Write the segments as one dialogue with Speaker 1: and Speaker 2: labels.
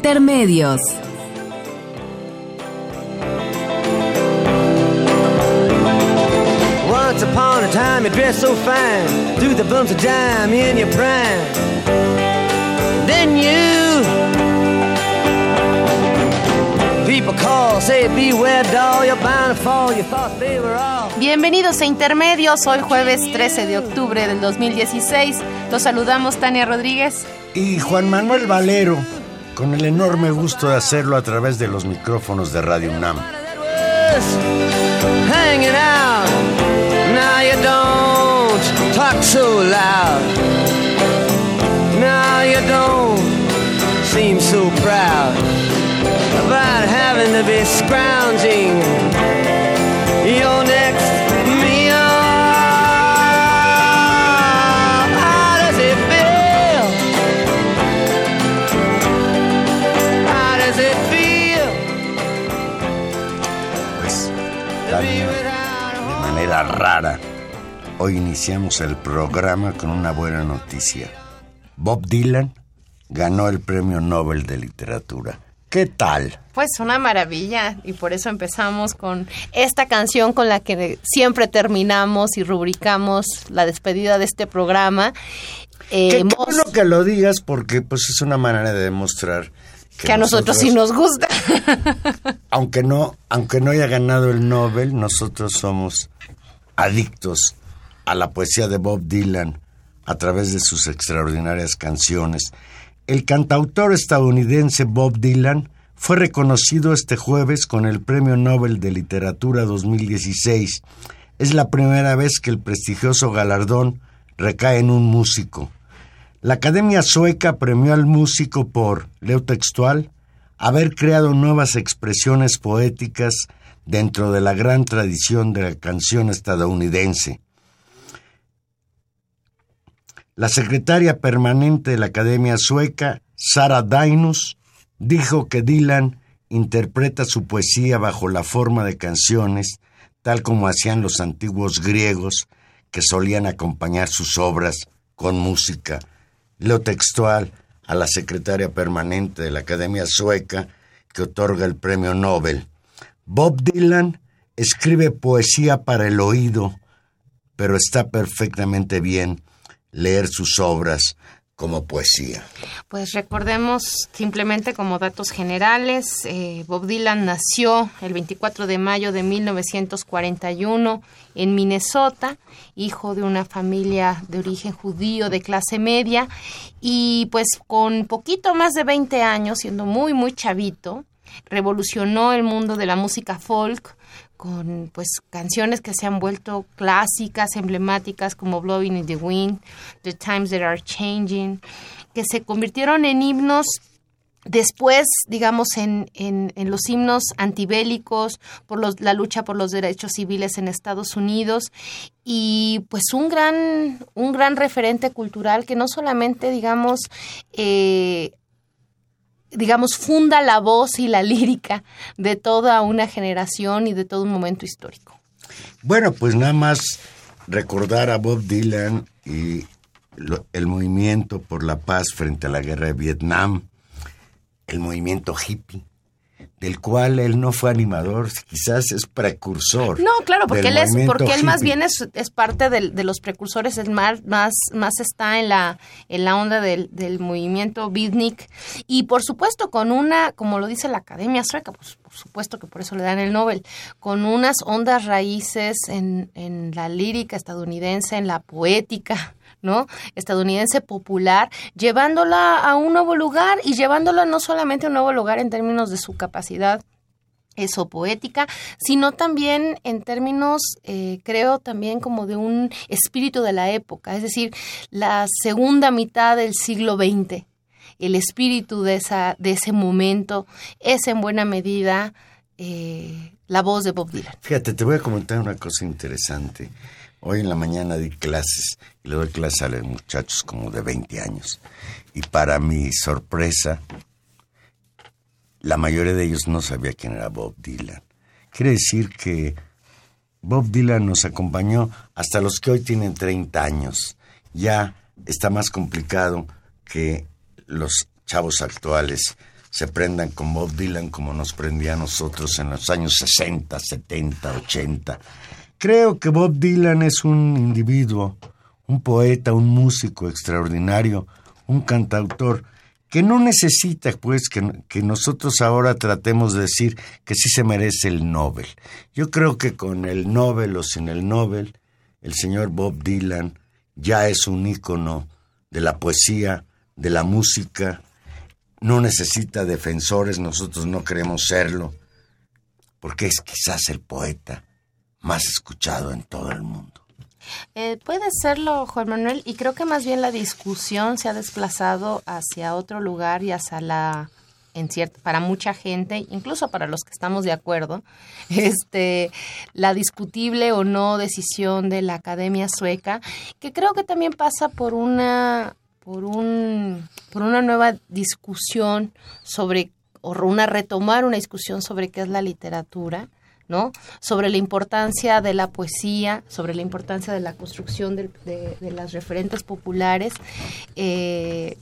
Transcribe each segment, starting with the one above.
Speaker 1: Intermedios.
Speaker 2: Once upon a time you dressed so fine, threw the bumps of dime in your prime. Then you people call, say beware doll, you're bound to fall. You thought they were all.
Speaker 3: Bienvenidos a Intermedios, hoy jueves 13 de octubre del 2016. Los saludamos Tania Rodríguez.
Speaker 4: Y Juan Manuel Valero, con el enorme gusto de hacerlo a través de los micrófonos de Radio UNAM.
Speaker 2: Proud about having to be scrounging
Speaker 4: rara, hoy iniciamos el programa con una buena noticia. Bob Dylan ganó el Premio Nobel de Literatura. ¿Qué tal?
Speaker 3: Pues una maravilla y por eso empezamos con esta canción con la que siempre terminamos y rubricamos la despedida de este programa. Eh,
Speaker 4: Qué, bueno que lo digas porque pues es una manera de demostrar que,
Speaker 3: que a nosotros sí nos gusta.
Speaker 4: aunque no, aunque no haya ganado el Nobel, nosotros somos adictos a la poesía de Bob Dylan a través de sus extraordinarias canciones. El cantautor estadounidense Bob Dylan fue reconocido este jueves con el Premio Nobel de Literatura 2016. Es la primera vez que el prestigioso galardón recae en un músico. La Academia Sueca premió al músico por, leo textual, haber creado nuevas expresiones poéticas dentro de la gran tradición de la canción estadounidense. La secretaria permanente de la Academia Sueca, Sara Dainus, dijo que Dylan interpreta su poesía bajo la forma de canciones, tal como hacían los antiguos griegos que solían acompañar sus obras con música. Leo textual a la secretaria permanente de la Academia Sueca que otorga el premio Nobel. Bob Dylan escribe poesía para el oído, pero está perfectamente bien leer sus obras como poesía.
Speaker 3: Pues recordemos simplemente como datos generales, eh, Bob Dylan nació el 24 de mayo de 1941 en Minnesota, hijo de una familia de origen judío de clase media y pues con poquito más de 20 años, siendo muy muy chavito, revolucionó el mundo de la música folk con pues canciones que se han vuelto clásicas, emblemáticas como Blowing in the Wind, The Times That Are Changing, que se convirtieron en himnos después, digamos, en, en, en los himnos antibélicos, por los, la lucha por los derechos civiles en Estados Unidos. Y pues un gran, un gran referente cultural que no solamente, digamos, eh, digamos, funda la voz y la lírica de toda una generación y de todo un momento histórico.
Speaker 4: Bueno, pues nada más recordar a Bob Dylan y el movimiento por la paz frente a la guerra de Vietnam, el movimiento hippie, del cual él no fue animador, quizás es precursor.
Speaker 3: No, claro, porque él es, porque él más bien es, es parte del- de los precursores, es más, más, más está en la, en la onda del, del movimiento beatnik y por supuesto con una, como lo dice la Academia Sueca, pues por supuesto que por eso le dan el Nobel, con unas ondas raíces en, en la lírica estadounidense, en la poética, ¿no? estadounidense popular, llevándola a un nuevo lugar y llevándola no solamente a un nuevo lugar en términos de su capacidad eso poética, sino también en términos, eh, creo, también como de un espíritu de la época, es decir, la segunda mitad del siglo XX, el espíritu de, esa, de ese momento es en buena medida eh, la voz de Bob Dylan.
Speaker 4: Fíjate, te voy a comentar una cosa interesante. Hoy en la mañana di clases y le doy clases a los muchachos como de 20 años. Y para mi sorpresa, la mayoría de ellos no sabía quién era Bob Dylan. Quiere decir que Bob Dylan nos acompañó hasta los que hoy tienen 30 años. Ya está más complicado que los chavos actuales se prendan con Bob Dylan como nos prendía a nosotros en los años 60, 70, 80. Creo que Bob Dylan es un individuo, un poeta, un músico extraordinario, un cantautor que no necesita, pues, que, que, nosotros ahora tratemos de decir que sí se merece el Nobel. Yo creo que con el Nobel o sin el Nobel, el señor Bob Dylan ya es un ícono de la poesía, de la música, no necesita defensores, nosotros no queremos serlo, porque es quizás el poeta más escuchado en todo el mundo.
Speaker 3: Eh, puede serlo, Juan Manuel, y creo que más bien la discusión se ha desplazado hacia otro lugar y hacia la en cierto, para mucha gente, incluso para los que estamos de acuerdo, este, la discutible o no decisión de la Academia Sueca, que creo que también pasa por una, por un, por una nueva discusión sobre, o una retomar una discusión sobre qué es la literatura, ¿no? Sobre la importancia de la poesía, sobre la importancia de la construcción de, las referentes populares, eh,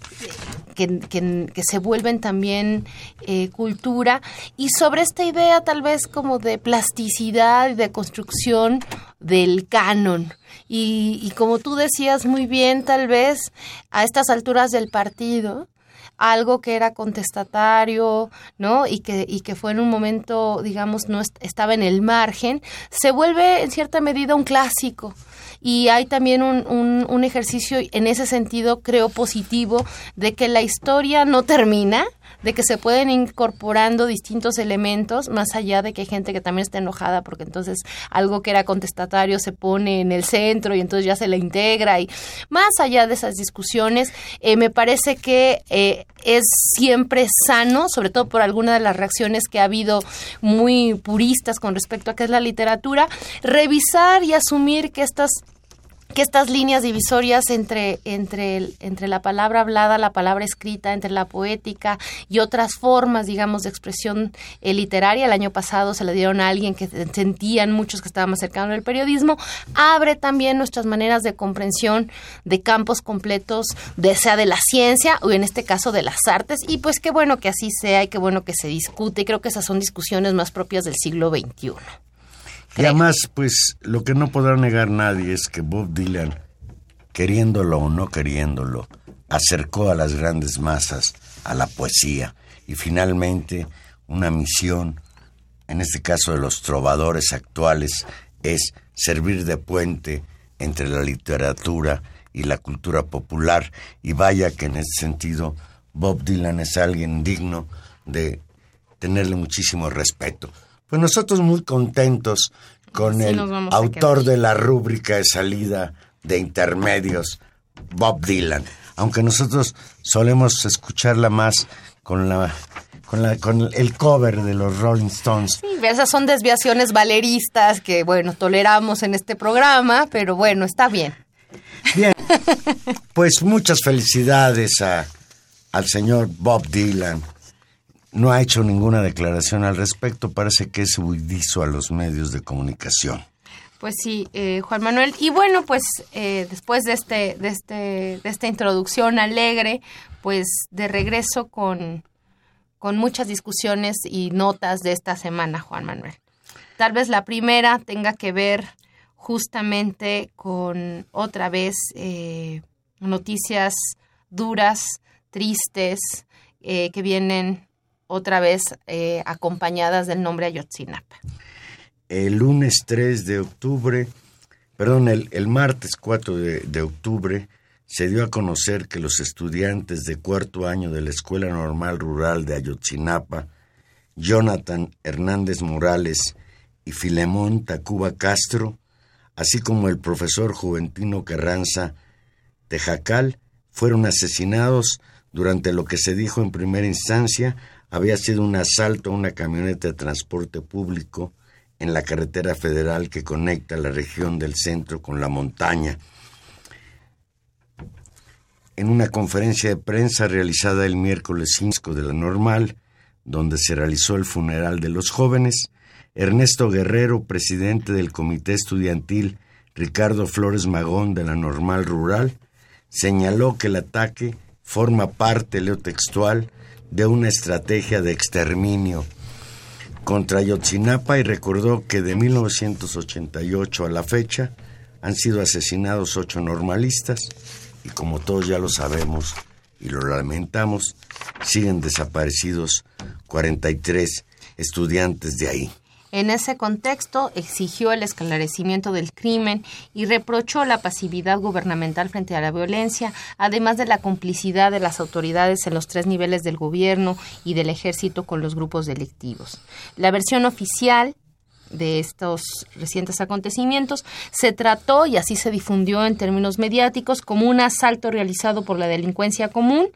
Speaker 3: que, se vuelven también eh, cultura, y sobre esta idea tal vez como de plasticidad y de construcción del canon. Y, y como tú decías muy bien, tal vez a estas alturas del partido, algo que era contestatario, ¿no? Y que, y que fue en un momento, digamos, no estaba en el margen, se vuelve en cierta medida un clásico. Y hay también un, un, un ejercicio en ese sentido, creo, positivo, de que la historia no termina, de que se pueden incorporando distintos elementos, más allá de que hay gente que también está enojada porque entonces algo que era contestatario se pone en el centro y entonces ya se le integra y más allá de esas discusiones, eh, me parece que eh, es siempre sano, sobre todo por alguna de las reacciones que ha habido muy puristas con respecto a qué es la literatura, revisar y asumir que estas que estas líneas divisorias entre, entre, entre la palabra hablada, la palabra escrita, entre la poética y otras formas, digamos, de expresión eh, literaria, el año pasado se le dieron a alguien que sentían muchos que estaban más cercanos al periodismo, abre también nuestras maneras de comprensión de campos completos, de sea de la ciencia o en este caso de las artes, y pues qué bueno que así sea y qué bueno que se discute, y creo que esas son discusiones más propias del siglo XXI.
Speaker 4: Y además, pues lo que no podrá negar nadie es que Bob Dylan, queriéndolo o no queriéndolo, acercó a las grandes masas a la poesía y finalmente una misión, en este caso de los trovadores actuales, es servir de puente entre la literatura y la cultura popular y vaya que en ese sentido Bob Dylan es alguien digno de tenerle muchísimo respeto. Pues nosotros muy contentos con el autor de la rúbrica de salida de intermedios, Bob Dylan. Aunque nosotros solemos escucharla más con la con, la, con el cover de los Rolling Stones.
Speaker 3: Sí, esas son desviaciones valeristas que, bueno, toleramos en este programa, pero bueno, está bien.
Speaker 4: Bien, pues muchas felicidades a, al señor Bob Dylan no ha hecho ninguna declaración al respecto. Parece que es huidizo a los medios de comunicación.
Speaker 3: Pues sí, eh, Juan Manuel. Y bueno, pues eh, después de este, de este, de esta introducción alegre, pues de regreso con, con muchas discusiones y notas de esta semana, Juan Manuel. Tal vez la primera tenga que ver justamente con otra vez eh, noticias duras, tristes, que vienen otra vez eh, acompañadas del nombre Ayotzinapa.
Speaker 4: El lunes 3 de octubre, perdón, el, martes 4 de, de, octubre, se dio a conocer que los estudiantes de cuarto año de la Escuela Normal Rural de Ayotzinapa Jonathan Hernández Morales y Filemón Tacuba Castro, así como el profesor Juventino Carranza Tejacal, fueron asesinados durante lo que se dijo en primera instancia había sido un asalto a una camioneta de transporte público en la carretera federal que conecta la región del centro con la montaña. En una conferencia de prensa realizada el miércoles 5 de la normal, donde se realizó el funeral de los jóvenes, Ernesto Guerrero, presidente del Comité Estudiantil Ricardo Flores Magón de la Normal Rural, señaló que el ataque forma parte, leo textual, de una estrategia de exterminio contra Yotzinapa y recordó que de 1988 a la fecha han sido asesinados ocho normalistas y como todos ya lo sabemos y lo lamentamos, siguen desaparecidos 43 estudiantes de ahí.
Speaker 3: En ese contexto, exigió el esclarecimiento del crimen y reprochó la pasividad gubernamental frente a la violencia, además de la complicidad de las autoridades en los tres niveles del gobierno y del ejército con los grupos delictivos. La versión oficial de estos recientes acontecimientos, se trató y así se difundió en términos mediáticos como un asalto realizado por la delincuencia común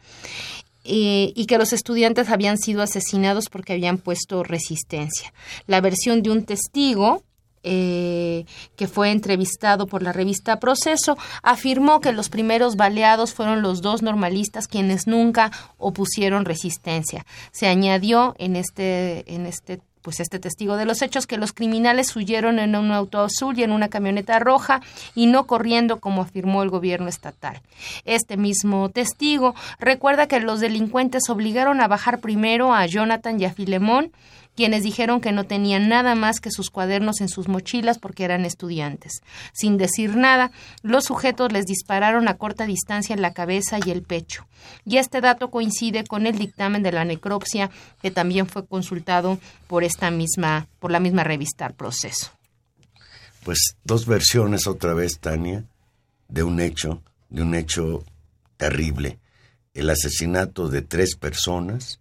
Speaker 3: eh, y que los estudiantes habían sido asesinados porque habían puesto resistencia. La versión de un testigo eh, que fue entrevistado por la revista Proceso, afirmó que los primeros baleados fueron los dos normalistas quienes nunca opusieron resistencia. Se añadió en este, en este pues este testigo de los hechos que los criminales huyeron en un auto azul y en una camioneta roja y no corriendo como afirmó el gobierno estatal. Este mismo testigo recuerda que los delincuentes obligaron a bajar primero a Jonathan y a Filemón quienes dijeron que no tenían nada más que sus cuadernos en sus mochilas porque eran estudiantes. Sin decir nada, los sujetos les dispararon a corta distancia en la cabeza y el pecho. Y este dato coincide con el dictamen de la necropsia que también fue consultado por esta misma por la misma revista El Proceso.
Speaker 4: Pues dos versiones otra vez, Tania, de un hecho, de un hecho terrible, el asesinato de tres personas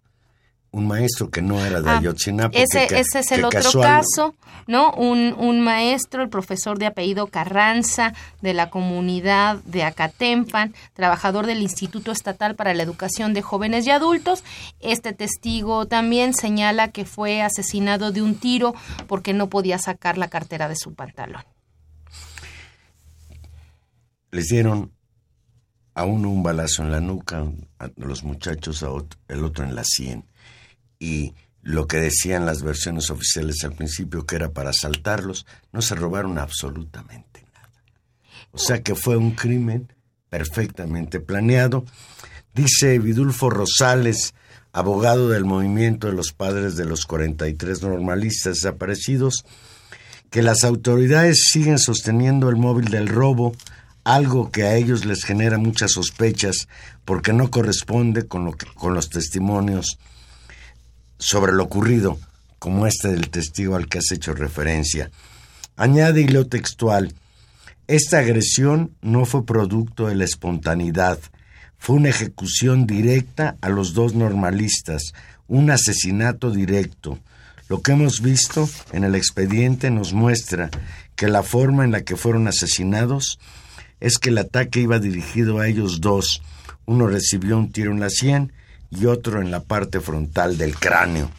Speaker 4: un maestro que no era de ah, Ayotzinapa.
Speaker 3: Ese, ese es el otro caso, ¿no? Un, un, maestro, el profesor de apellido Carranza, de la comunidad de Acatempan, trabajador del Instituto Estatal para la Educación de Jóvenes y Adultos. Este testigo también señala que fue asesinado de un tiro porque no podía sacar la cartera de su pantalón.
Speaker 4: Les dieron a uno un balazo en la nuca, a los muchachos, a otro, el otro en la sien y lo que decían las versiones oficiales al principio, que era para asaltarlos, no se robaron absolutamente nada. O sea que fue un crimen perfectamente planeado. Dice Vidulfo Rosales, abogado del movimiento de los padres de los 43 normalistas desaparecidos, que las autoridades siguen sosteniendo el móvil del robo, algo que a ellos les genera muchas sospechas porque no corresponde con, lo con los testimonios sobre lo ocurrido, como este del testigo al que has hecho referencia. Añade hilo textual, esta agresión no fue producto de la espontaneidad, fue una ejecución directa a los dos normalistas, un asesinato directo. Lo que hemos visto en el expediente nos muestra que la forma en la que fueron asesinados es que el ataque iba dirigido a ellos dos. Uno recibió un tiro en la sien y otro en la parte frontal del cráneo.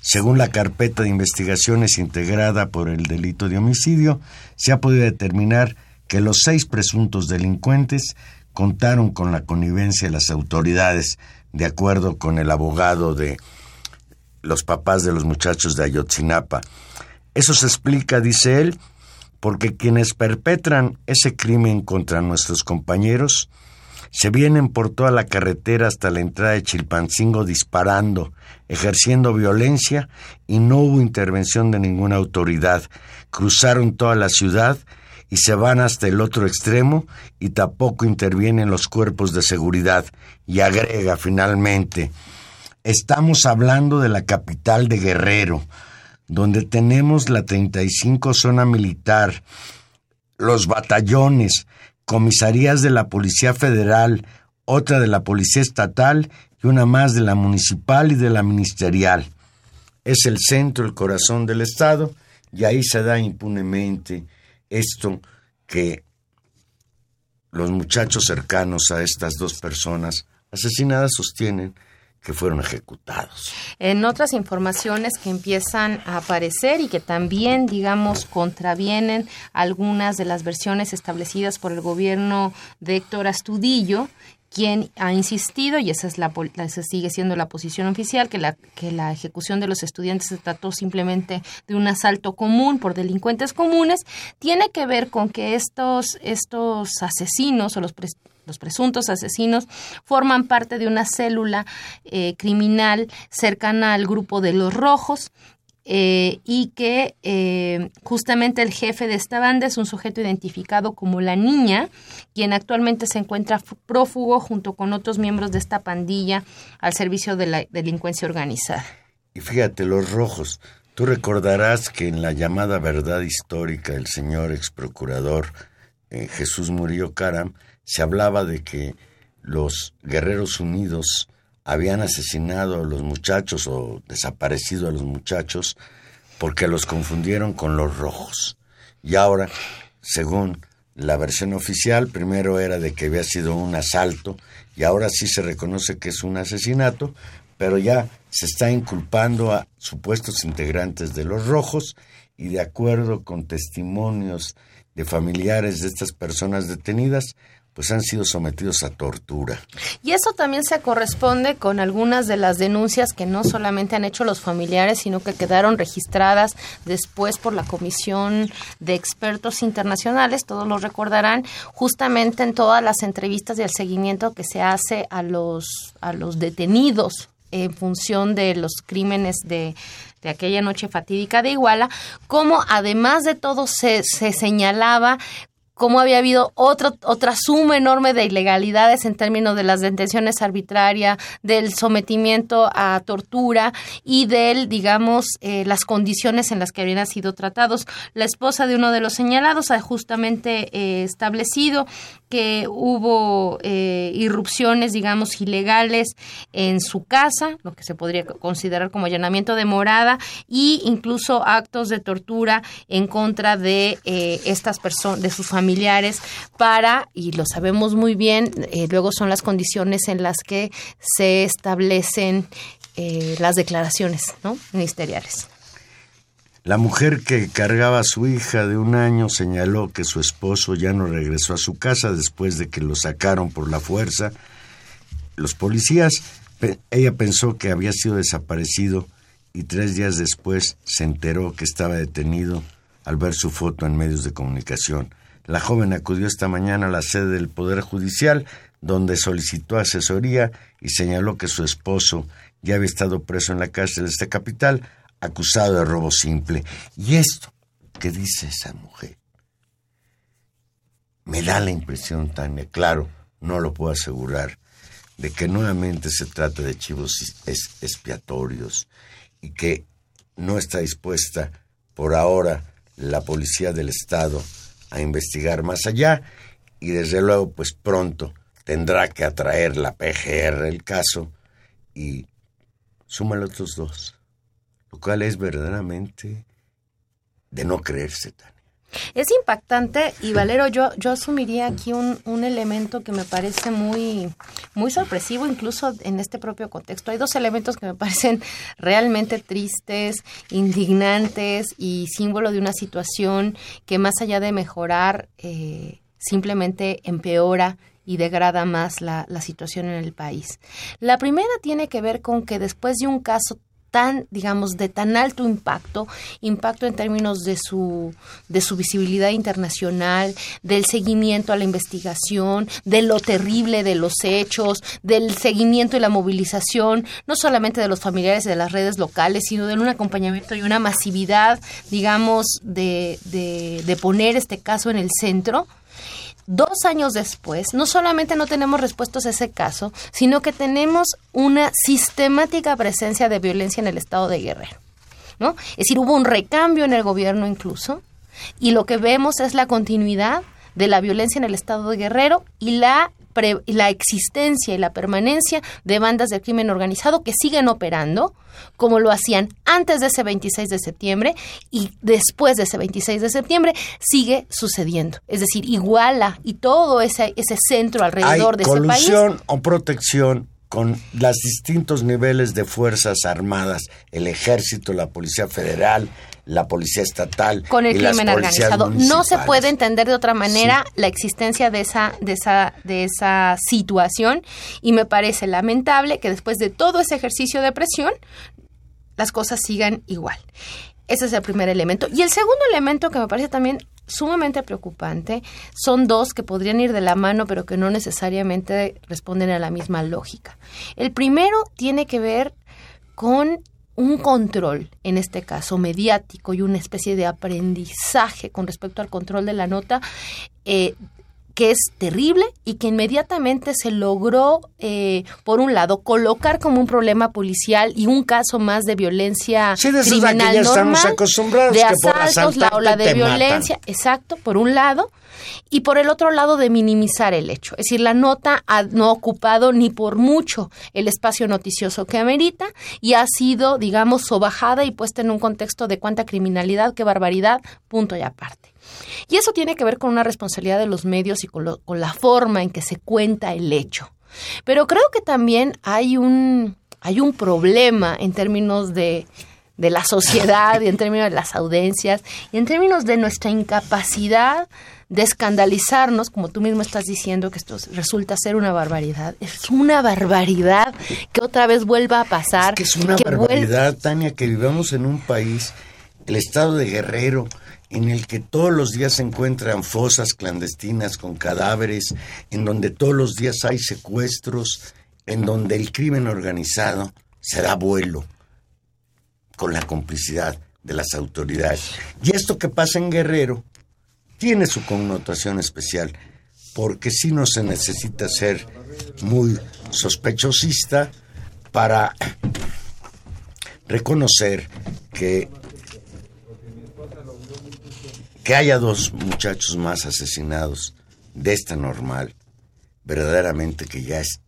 Speaker 4: Según la carpeta de investigaciones integrada por el delito de homicidio, se ha podido determinar que los seis presuntos delincuentes contaron con la connivencia de las autoridades, de acuerdo con el abogado de los papás de los muchachos de Ayotzinapa. Eso se explica, dice él, porque quienes perpetran ese crimen contra nuestros compañeros se vienen por toda la carretera hasta la entrada de Chilpancingo disparando, ejerciendo violencia y no hubo intervención de ninguna autoridad. Cruzaron toda la ciudad y se van hasta el otro extremo y tampoco intervienen los cuerpos de seguridad. Y agrega finalmente, estamos hablando de la capital de Guerrero, donde tenemos la 35 zona militar, los batallones, comisarías de la Policía Federal, otra de la Policía Estatal y una más de la Municipal y de la Ministerial. es el centro, el corazón del Estado, y ahí se da impunemente esto que los muchachos cercanos a estas dos personas asesinadas sostienen que fueron ejecutados.
Speaker 3: En otras informaciones que empiezan a aparecer y que también, digamos, contravienen algunas de las versiones establecidas por el gobierno de Héctor Astudillo, quien ha insistido, y esa, es la, esa sigue siendo la posición oficial, que la, que la ejecución de los estudiantes se trató simplemente de un asalto común por delincuentes comunes, tiene que ver con que estos, estos asesinos o los, los presuntos asesinos forman parte de una célula eh, criminal cercana al grupo de los rojos, eh, y que eh, justamente el jefe de esta banda es un sujeto identificado como la niña, quien actualmente se encuentra prófugo junto con otros miembros de esta pandilla al servicio de la delincuencia organizada.
Speaker 4: Y fíjate, los rojos, tú recordarás que en la llamada verdad histórica del señor ex procurador Jesús Murillo Caram se hablaba de que los guerreros unidos habían asesinado a los muchachos o desaparecido a los muchachos porque los confundieron con los rojos. Y ahora, según la versión oficial, primero era de que había sido un asalto y ahora sí se reconoce que es un asesinato, pero ya se está inculpando a supuestos integrantes de los rojos y de acuerdo con testimonios de familiares de estas personas detenidas, pues han sido sometidos a tortura.
Speaker 3: Y eso también se corresponde con algunas de las denuncias que no solamente han hecho los familiares, sino que quedaron registradas después por la Comisión de Expertos Internacionales, todos lo recordarán, justamente en todas las entrevistas y el seguimiento que se hace a los, a los detenidos en función de los crímenes de, de aquella noche fatídica de Iguala, como además de todo se, se señalaba cómo había habido otro, otra suma enorme de ilegalidades en términos de las detenciones arbitrarias, del sometimiento a tortura y del, digamos, eh, las condiciones en las que habían sido tratados. La esposa de uno de los señalados ha justamente eh, establecido que hubo eh, irrupciones, digamos, ilegales en su casa, lo que se podría considerar como allanamiento de morada, y incluso actos de tortura en contra de estas personas, de sus familias familiares para, y lo sabemos muy bien, eh, luego son las condiciones en las que se establecen eh, las declaraciones ¿no? ministeriales.
Speaker 4: La mujer que cargaba a su hija de un año señaló que su esposo ya no regresó a su casa después de que lo sacaron por la fuerza. Los policías, ella pensó que había sido desaparecido y tres días después se enteró que estaba detenido al ver su foto en medios de comunicación. La joven acudió esta mañana a la sede del Poder Judicial, donde solicitó asesoría y señaló que su esposo ya había estado preso en la cárcel de esta capital, acusado de robo simple. Y esto que dice esa mujer me da la impresión, Tania, claro, no lo puedo asegurar, de que nuevamente se trata de chivos expiatorios y que no está dispuesta por ahora la policía del Estado a investigar más allá y desde luego pues pronto tendrá que atraer la PGR el caso y suma los otros dos, lo cual es verdaderamente de no creerse, Tania.
Speaker 3: Es impactante y Valero, yo, yo asumiría aquí un, un, elemento que me parece muy, muy sorpresivo, incluso en este propio contexto. Hay dos elementos que me parecen realmente tristes, indignantes y símbolo de una situación que más allá de mejorar, eh, simplemente empeora y degrada más la, la situación en el país. La primera tiene que ver con que después de un caso tan, digamos, de tan alto impacto, impacto en términos de su, de su visibilidad internacional, del seguimiento a la investigación, de lo terrible de los hechos, del seguimiento y la movilización, no solamente de los familiares de las redes locales, sino de un acompañamiento y una masividad, digamos, de, de, de poner este caso en el centro dos años después, no solamente no tenemos respuestas a ese caso, sino que tenemos una sistemática presencia de violencia en el estado de Guerrero. ¿no? Es decir, hubo un recambio en el gobierno incluso, y lo que vemos es la continuidad de la violencia en el estado de Guerrero y la pre- la existencia y la permanencia de bandas de crimen organizado que siguen operando como lo hacían antes de ese 26 de septiembre y después de ese 26 de septiembre sigue sucediendo. Es decir, iguala y todo ese, ese centro
Speaker 4: Hay
Speaker 3: alrededor de ese país
Speaker 4: colusión o protección con los distintos niveles de fuerzas armadas, el ejército, la policía federal, la policía estatal
Speaker 3: con el
Speaker 4: y
Speaker 3: crimen organizado. No se puede entender de otra manera la existencia de esa, de esa, de esa situación y me parece lamentable que después de todo ese ejercicio de presión las cosas sigan igual. Ese es el primer elemento. Y el segundo elemento que me parece también sumamente preocupante son dos que podrían ir de la mano pero que no necesariamente responden a la misma lógica. El primero tiene que ver con un control, en este caso mediático, y una especie de aprendizaje con respecto al control de la nota, eh, que es terrible y que inmediatamente se logró, eh, por un lado, colocar como un problema policial y un caso más de violencia
Speaker 4: Sí, de a que
Speaker 3: criminal
Speaker 4: ya estamos
Speaker 3: normal,
Speaker 4: acostumbrados,
Speaker 3: de
Speaker 4: que por
Speaker 3: asaltos, la ola de violencia, exacto, por un lado, y por el otro lado de minimizar el hecho. Es decir, la nota ha no ha ocupado ni por mucho el espacio noticioso que amerita y ha sido, digamos, sobajada y puesta en un contexto de cuánta criminalidad, qué barbaridad, punto y aparte. Y eso tiene que ver con una responsabilidad de los medios y con, lo- con la forma en que se cuenta el hecho. Pero creo que también hay un, hay un problema en términos de, de la sociedad y en términos de las audiencias y en términos de nuestra incapacidad de escandalizarnos, como tú mismo estás diciendo que esto resulta ser una barbaridad. Es una barbaridad que otra vez vuelva a pasar.
Speaker 4: que es una
Speaker 3: que
Speaker 4: barbaridad, Tania, que vivamos en un país, el estado de Guerrero, en el que todos los días se encuentran fosas clandestinas con cadáveres, en donde todos los días hay secuestros, en donde el crimen organizado se da vuelo con la complicidad de las autoridades. Y esto que pasa en Guerrero tiene su connotación especial, porque sí no se necesita ser muy sospechosista para reconocer que que haya dos muchachos más asesinados de esta normal, verdaderamente que ya es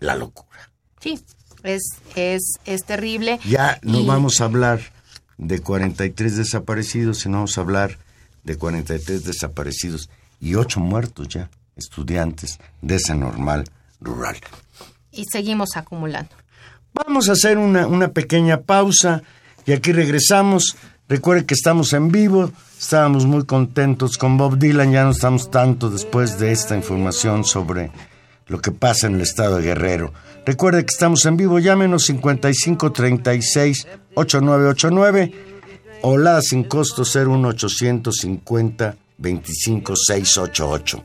Speaker 4: la locura.
Speaker 3: Sí, es, es, es terrible.
Speaker 4: Ya no
Speaker 3: Y-
Speaker 4: vamos a hablar de 43 desaparecidos, sino vamos a hablar de 43 desaparecidos y 8 muertos ya, estudiantes de esa normal rural.
Speaker 3: Y seguimos acumulando.
Speaker 4: Vamos a hacer una, una pequeña pausa y aquí regresamos. Recuerde que estamos en vivo, estábamos muy contentos con Bob Dylan, ya no estamos tanto después de esta información sobre lo que pasa en el estado de Guerrero. Recuerde que estamos en vivo, llámenos 5536 8989 o la sin costo 01850 25688.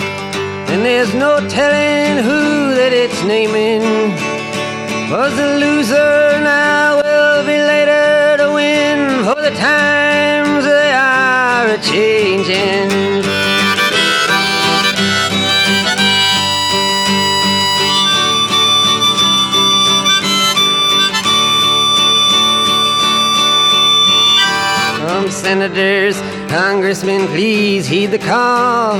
Speaker 2: And there's no telling who that it's naming. Was the loser now will be later to win. For the times they are a changing. Senators, congressmen, please heed the call.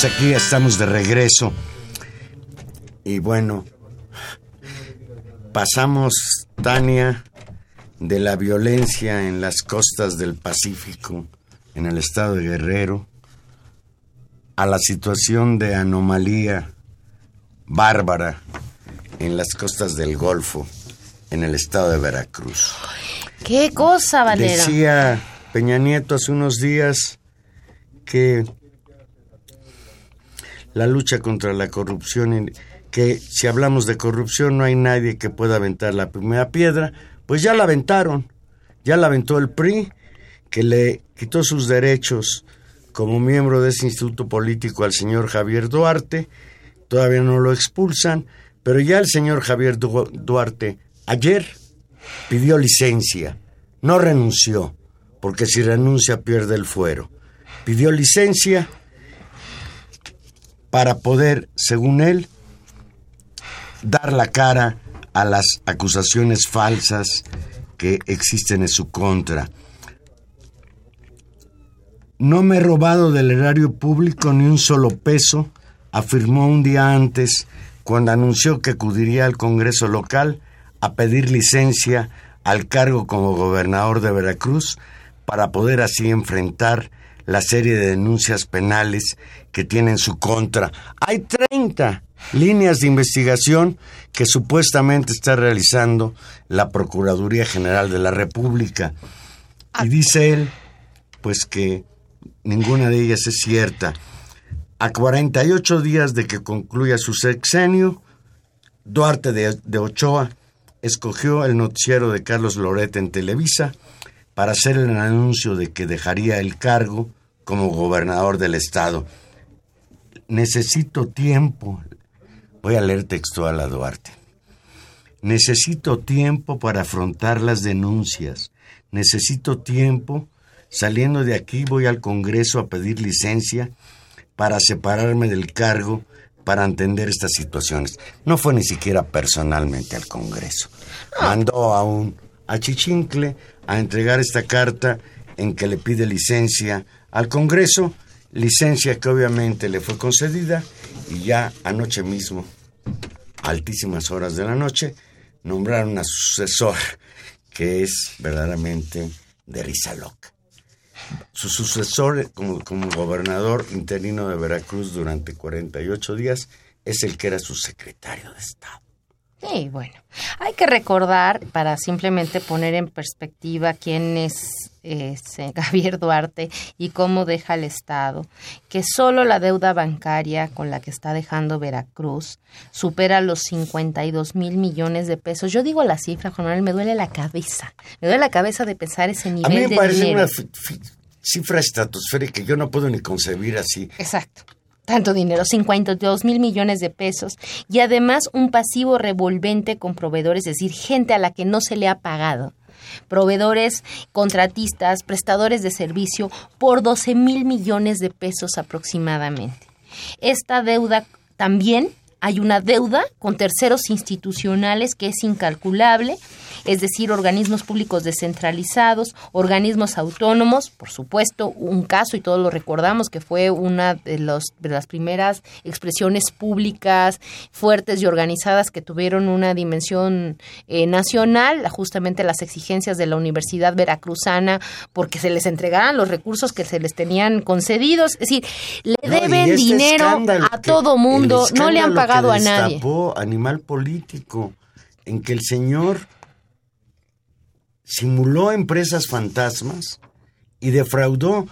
Speaker 4: Pues aquí estamos de regreso. Y bueno, pasamos, Tania, de la violencia en las costas del Pacífico, en el estado de Guerrero, a la situación de anomalía bárbara en las costas del Golfo, en el estado de Veracruz.
Speaker 3: ¿Qué cosa, Valero?
Speaker 4: Decía Peña Nieto hace unos días que la lucha contra la corrupción, que si hablamos de corrupción no hay nadie que pueda aventar la primera piedra, pues ya la aventaron, ya la aventó el PRI, que le quitó sus derechos como miembro de ese instituto político al señor Javier Duarte, todavía no lo expulsan, pero ya el señor Javier Duarte ayer pidió licencia, no renunció, porque si renuncia pierde el fuero. Pidió licencia para poder, según él, dar la cara a las acusaciones falsas que existen en su contra. No me he robado del erario público ni un solo peso, afirmó un día antes cuando anunció que acudiría al Congreso local a pedir licencia al cargo como gobernador de Veracruz para poder así enfrentar la serie de denuncias penales que tiene en su contra. Hay 30 líneas de investigación que supuestamente está realizando la Procuraduría General de la República. Y dice él, pues que ninguna de ellas es cierta. A 48 días de que concluya su sexenio, Duarte de, de Ochoa escogió el noticiero de Carlos Loret en Televisa para hacer el anuncio de que dejaría el cargo como gobernador del estado. Necesito tiempo. Voy a leer textual a Duarte. Necesito tiempo para afrontar las denuncias. Necesito tiempo. Saliendo de aquí voy al Congreso a pedir licencia para separarme del cargo para entender estas situaciones. No fue ni siquiera personalmente al Congreso. Mandó a un a Chichincle a entregar esta carta en que le pide licencia al Congreso, licencia que obviamente le fue concedida y ya anoche mismo, altísimas horas de la noche, nombraron a su sucesor, que es verdaderamente de risa loca. Su sucesor como, como gobernador interino de Veracruz durante 48 días es el que era su secretario de Estado.
Speaker 3: Sí, bueno, hay que recordar, para simplemente poner en perspectiva quién es este, Javier Duarte y cómo deja el Estado, que solo la deuda bancaria con la que está dejando Veracruz supera los 52 mil millones de pesos. Yo digo la cifra, Juan Manuel, me duele la cabeza. Me duele la cabeza de pensar ese nivel
Speaker 4: A mí me
Speaker 3: de
Speaker 4: parece
Speaker 3: dinero.
Speaker 4: una cifra estratosférica que yo no puedo ni concebir así.
Speaker 3: Exacto. Tanto dinero, 52 mil millones de pesos. Y además un pasivo revolvente con proveedores, es decir, gente a la que no se le ha pagado. Proveedores, contratistas, prestadores de servicio por 12 mil millones de pesos aproximadamente. Esta deuda también hay una deuda con terceros institucionales que es incalculable, es decir, organismos públicos descentralizados, organismos autónomos, por supuesto, un caso, y todos lo recordamos, que fue una de, los, de las primeras expresiones públicas fuertes y organizadas que tuvieron una dimensión eh, nacional, justamente las exigencias de la Universidad Veracruzana, porque se les entregaran los recursos que se les tenían concedidos, es decir, le
Speaker 4: No, y
Speaker 3: deben
Speaker 4: este
Speaker 3: dinero a
Speaker 4: que-
Speaker 3: todo mundo, no le han pagado
Speaker 4: que
Speaker 3: a nadie.
Speaker 4: Animal político, en que el señor simuló empresas fantasmas y defraudó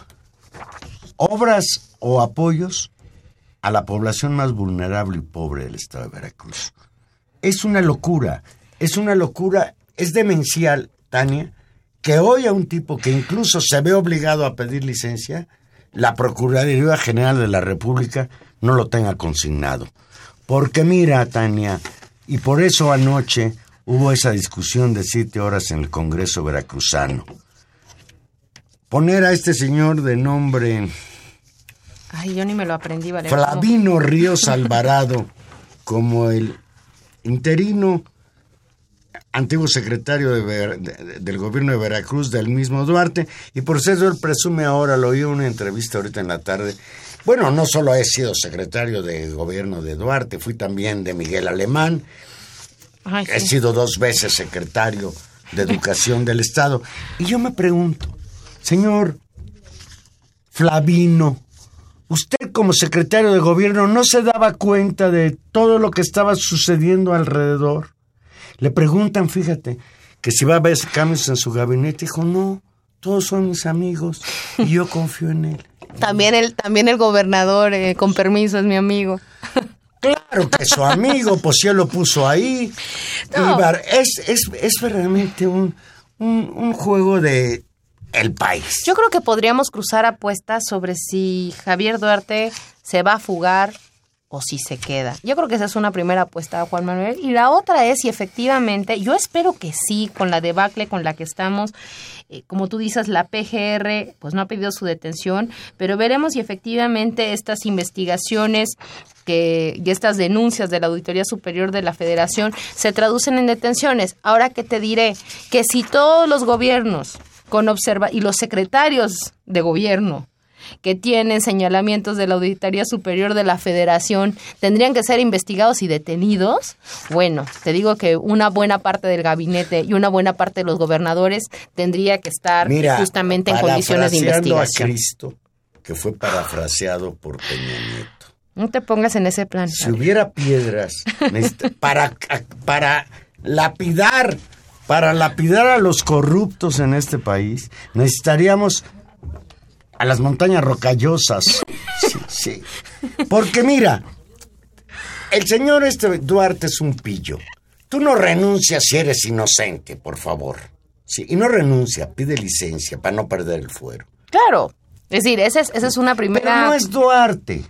Speaker 4: obras o apoyos a la población más vulnerable y pobre del estado de Veracruz. Es una locura, es una locura, es demencial, Tania, que hoy a un tipo que incluso se ve obligado a pedir licencia, la Procuraduría General de la República no lo tenga consignado. Porque mira, Tania, Y por eso anoche hubo esa discusión de siete horas en el Congreso Veracruzano. Poner a este señor de nombre
Speaker 3: Ay, yo ni me lo aprendí.
Speaker 4: Flavino Ríos Alvarado como el interino antiguo secretario de Ver- de- del gobierno de Veracruz del mismo Duarte y por eso él presume ahora, lo oí en una entrevista ahorita en la tarde, bueno, no solo he sido secretario de gobierno de Duarte, fui también de Miguel Alemán,
Speaker 3: Ay,
Speaker 4: he
Speaker 3: sí.
Speaker 4: sido dos veces secretario de Educación del Estado. Y yo me pregunto, señor Flavino, usted como secretario de gobierno no se daba cuenta de todo lo que estaba sucediendo alrededor. Le preguntan, fíjate, que si va a haber cambios en su gabinete. Dijo, no, todos son mis amigos y yo confío en él.
Speaker 3: También el, también el gobernador, eh, con permiso, es mi amigo.
Speaker 4: Claro que su amigo, pues ya lo puso ahí.
Speaker 3: No.
Speaker 4: Es, es, es realmente un, un, un juego de el país.
Speaker 3: Yo creo que podríamos cruzar apuestas sobre si Javier Duarte se va a fugar o si se queda. Yo creo que esa es una primera apuesta, Juan Manuel. Y la otra es si efectivamente, yo espero que sí, con la debacle con la que estamos, eh, como tú dices, la PGR pues no ha pedido su detención, pero veremos si efectivamente estas investigaciones que, y estas denuncias de la Auditoría Superior de la Federación se traducen en detenciones. Ahora que te diré que si todos los gobiernos con observa y los secretarios de gobierno que tienen señalamientos de la Auditoría Superior de la Federación tendrían que ser investigados y detenidos, bueno, te digo que una buena parte del gabinete y una buena parte de los gobernadores tendría que estar
Speaker 4: Mira,
Speaker 3: justamente en condiciones de investigación.
Speaker 4: a Cristo, que fue parafraseado por Peña Nieto.
Speaker 3: No te pongas en ese plan.
Speaker 4: Si hubiera piedras para, para lapidar, para lapidar a los corruptos en este país, necesitaríamos a las montañas rocallosas. Sí, sí. Porque mira, el señor este Duarte es un pillo. Tú no renuncias si eres inocente, por favor. Sí, y no renuncia, pide licencia para no perder el fuero.
Speaker 3: Claro. Es decir, esa es, esa es una
Speaker 4: Pero
Speaker 3: primera...
Speaker 4: no es Duarte.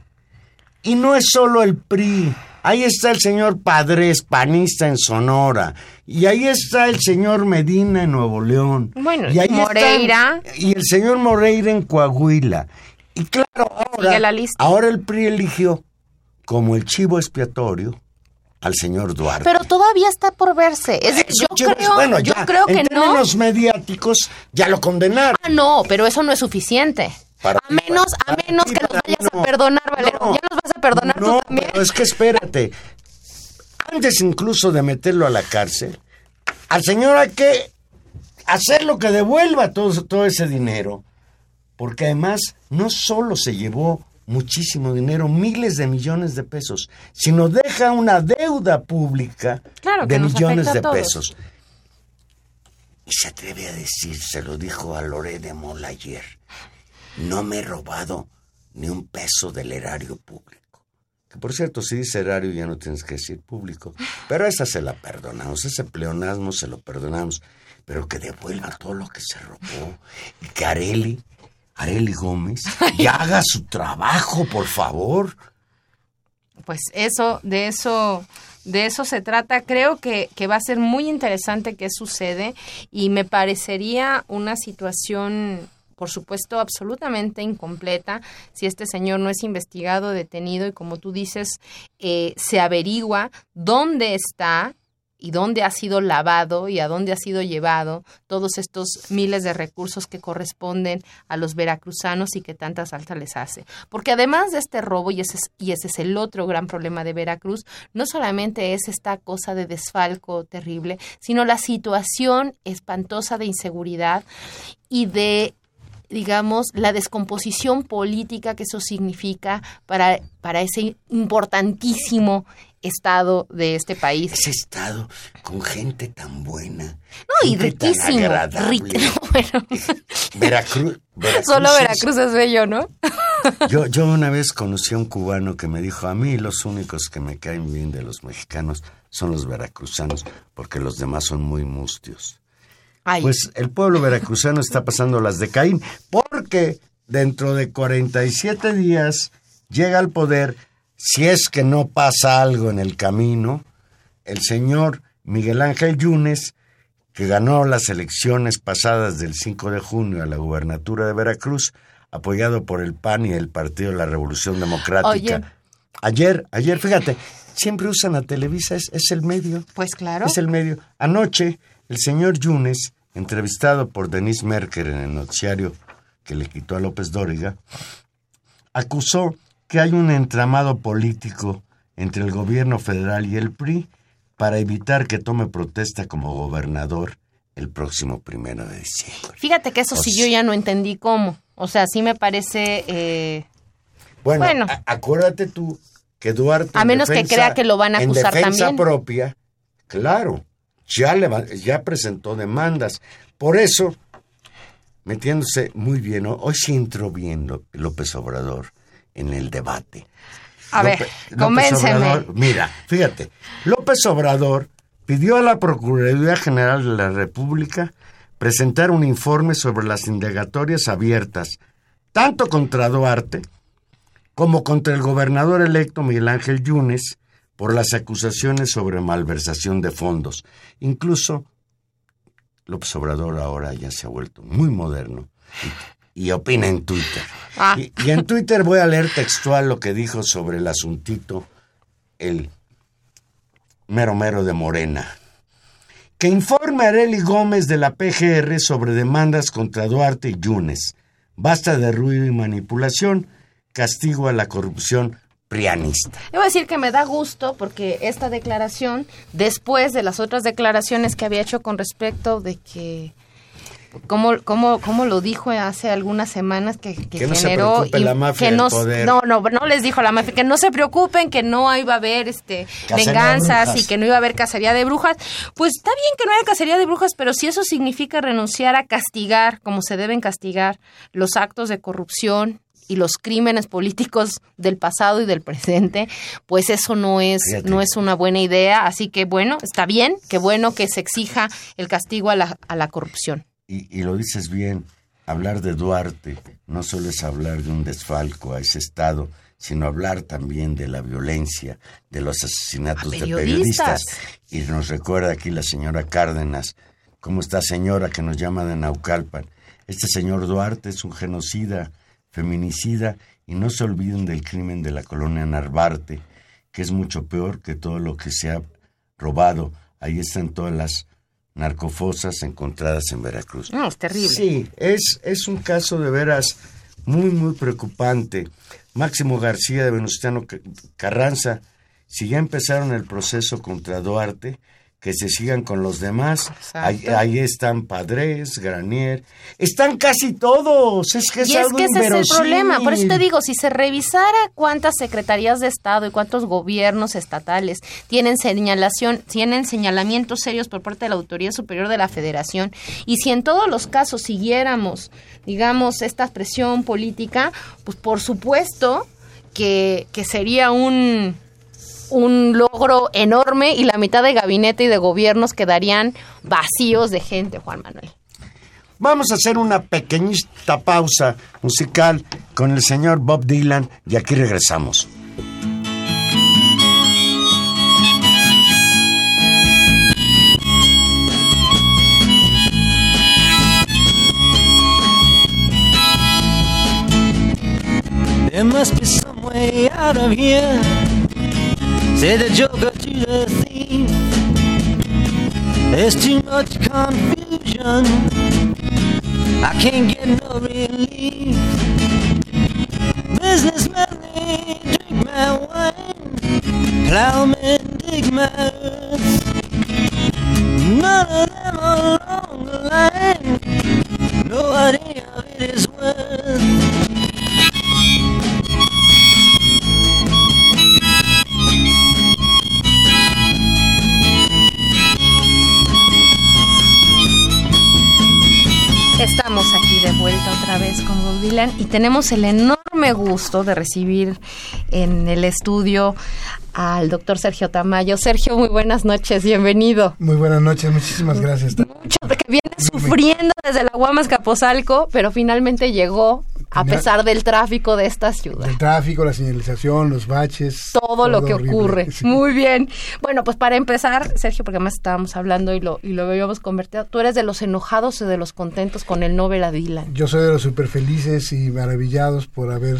Speaker 4: Y no es solo el PRI. Ahí está el señor Padres, panista en Sonora. Y ahí está el señor Medina en Nuevo León.
Speaker 3: Bueno,
Speaker 4: y ahí
Speaker 3: Moreira.
Speaker 4: y el señor Moreira en Coahuila. Y claro, ahora,
Speaker 3: la lista.
Speaker 4: ahora el PRI eligió como el chivo expiatorio al señor Duarte.
Speaker 3: Pero todavía está por verse. Es yo creo,
Speaker 4: bueno,
Speaker 3: yo
Speaker 4: ya,
Speaker 3: creo que
Speaker 4: en
Speaker 3: no.
Speaker 4: términos mediáticos ya lo condenaron.
Speaker 3: Ah, no, pero eso no es suficiente.
Speaker 4: Para
Speaker 3: a menos, a menos que nos vayas
Speaker 4: no.
Speaker 3: a perdonar, Valero.
Speaker 4: No.
Speaker 3: ¿Ya nos vas a perdonar
Speaker 4: no,
Speaker 3: tú también?
Speaker 4: es que espérate. Antes incluso de meterlo a la cárcel, al señor hay que hacerlo que devuelva todo, todo ese dinero. Porque además no solo se llevó muchísimo dinero, miles de millones de pesos, sino deja una deuda pública
Speaker 3: Claro,
Speaker 4: de millones de pesos. Y se atreve a decir, se lo dijo a Loré de Mola ayer, no me he robado ni un peso del erario público. Que por cierto, si dice erario ya no tienes que decir público. Pero esa se la perdonamos, ese pleonasmo se lo perdonamos. Pero que devuelva todo lo que se robó. Y que Areli, Areli Gómez, ya haga su trabajo, por favor.
Speaker 3: Pues eso, de eso, de eso se trata. Creo que, que va a ser muy interesante qué sucede y me parecería una situación, por supuesto, absolutamente incompleta si este señor no es investigado, detenido y como tú dices, eh, se averigua dónde está y dónde ha sido lavado y a dónde ha sido llevado todos estos miles de recursos que corresponden a los veracruzanos y que tantas faltas les hace. Porque además de este robo, y ese, es, y ese es el otro gran problema de Veracruz, no solamente es esta cosa de desfalco terrible, sino la situación espantosa de inseguridad y de digamos, la descomposición política que eso significa para, para ese importantísimo estado de este país.
Speaker 4: Ese estado con gente tan buena.
Speaker 3: No, y riquísimo. bueno,
Speaker 4: Veracruz. Veracruz
Speaker 3: solo
Speaker 4: es-
Speaker 3: Veracruz es bello, ¿no?
Speaker 4: Yo, yo una vez conocí a un cubano que me dijo, a mí los únicos que me caen bien de los mexicanos son los veracruzanos, porque los demás son muy mustios.
Speaker 3: Ay,
Speaker 4: Pues el pueblo veracruzano está pasando las de Caín, porque dentro de 47 días llega al poder, si es que no pasa algo en el camino, el señor Miguel Ángel Yunes, que ganó las elecciones pasadas del 5 de junio a la gubernatura de Veracruz, apoyado por el PAN y el Partido de la Revolución Democrática.
Speaker 3: Oye.
Speaker 4: Ayer, ayer, fíjate, siempre usan a Televisa, es, es el medio.
Speaker 3: Pues claro.
Speaker 4: Es el medio. Anoche, el señor Yunes, entrevistado por Denise Merker en el noticiario que le quitó a López Dóriga, acusó que hay un entramado político entre el gobierno federal y el PRI para evitar que tome protesta como gobernador el próximo primero de diciembre.
Speaker 3: Fíjate que eso sí yo ya no entendí cómo. O sea, sí me parece... eh,
Speaker 4: Bueno, acuérdate tú que Duarte...
Speaker 3: A
Speaker 4: en
Speaker 3: menos que crea que lo van a acusar
Speaker 4: en defensa
Speaker 3: también.
Speaker 4: propia, claro, ya, ya presentó demandas. Por eso, metiéndose muy bien, ¿no? hoy sí entró bien López Obrador en el debate.
Speaker 3: A ver,
Speaker 4: López
Speaker 3: convénceme.
Speaker 4: Obrador- mira, fíjate, López Obrador pidió a la Procuraduría General de la República presentar un informe sobre las indagatorias abiertas, tanto contra Duarte como contra el gobernador electo Miguel Ángel Yunes por las acusaciones sobre malversación de fondos. Incluso López Obrador ahora ya se ha vuelto muy moderno y, y opina en Twitter.
Speaker 3: Ah.
Speaker 4: Y, y en Twitter voy a leer textual lo que dijo sobre el asuntito el mero mero de Morena. Que informe a Areli Gómez de la PGR sobre demandas contra Duarte y Yunes. Basta de ruido y manipulación. Castigo a la corrupción prianista.
Speaker 3: Debo decir que me da gusto porque esta declaración, después de las otras declaraciones que había hecho con respecto de que, como, como, como lo dijo hace algunas semanas, que, que
Speaker 4: Que no se
Speaker 3: generó...
Speaker 4: preocupe la mafia
Speaker 3: que no,
Speaker 4: poder.
Speaker 3: no, no, no les dijo la mafia, que no se preocupen, que no iba a haber este,
Speaker 4: Cacería
Speaker 3: venganzas y que no iba a haber cacería de brujas. Pues está bien que no haya cacería de brujas, pero si eso significa renunciar a castigar, como se deben castigar, los actos de corrupción y los crímenes políticos del pasado y del presente, pues eso no es
Speaker 4: Fíjate.
Speaker 3: no es una buena idea, así que bueno, está bien, qué bueno que se exija el castigo a la, a la corrupción.
Speaker 4: Y, y lo dices bien, hablar de Duarte no solo es hablar de un desfalco a ese Estado, sino hablar también de la violencia, de los asesinatos de
Speaker 3: periodistas.
Speaker 4: periodistas. Y nos recuerda aquí la señora Cárdenas, como esta señora que nos llama de Naucalpan. Este señor Duarte es un genocida, feminicida, y no se olviden del crimen de la colonia Narvarte, que es mucho peor que todo lo que se ha robado. Ahí están todas las narcofosas encontradas en Veracruz.
Speaker 3: No, es terrible.
Speaker 4: Sí, es, es un caso de veras muy, muy preocupante. Máximo García de Venustiano Ca- Carranza, si ya empezaron el proceso contra Duarte, que se sigan con los demás. Ahí, están Padres, Granier, están casi todos. Es que es
Speaker 3: Y es
Speaker 4: algo
Speaker 3: que ese es el problema. Por eso te digo, si se revisara cuántas secretarías de Estado y cuántos gobiernos estatales tienen señalación, tienen señalamientos serios por parte de la Autoridad Superior de la Federación, y si en todos los casos siguiéramos, digamos, esta presión política, pues por supuesto que, que sería un un logro enorme y la mitad de gabinete y de gobiernos quedarían vacíos de gente, Juan Manuel.
Speaker 4: Vamos a hacer una pequeñita pausa musical con el señor Bob Dylan y aquí regresamos.
Speaker 5: There must be some way out of here. Say the joker to the thief. There's too much confusion. I can't get no relief. Businessmen, they drink my wine. Plowmen dig my earth. None of them along the line. No idea of it is worth.
Speaker 3: Otra vez con Bob Dylan y tenemos el enorme gusto de recibir en el estudio al doctor Sergio Tamayo. Sergio, muy buenas noches, bienvenido.
Speaker 6: Muy buenas noches, muchísimas gracias.
Speaker 3: Mucho que viene sufriendo desde la Guamas Capozalco, pero finalmente llegó a pesar del tráfico de esta ciudad.
Speaker 6: El tráfico, la señalización, los baches.
Speaker 3: Todo, lo que
Speaker 6: horrible,
Speaker 3: ocurre.
Speaker 6: sí.
Speaker 3: Muy bien. Bueno, pues para empezar, Sergio, porque además estábamos hablando y lo, y lo habíamos convertido, ¿tú eres de los enojados o de los contentos con el Nobel a Dylan?
Speaker 6: Yo soy de los super felices y maravillados por haber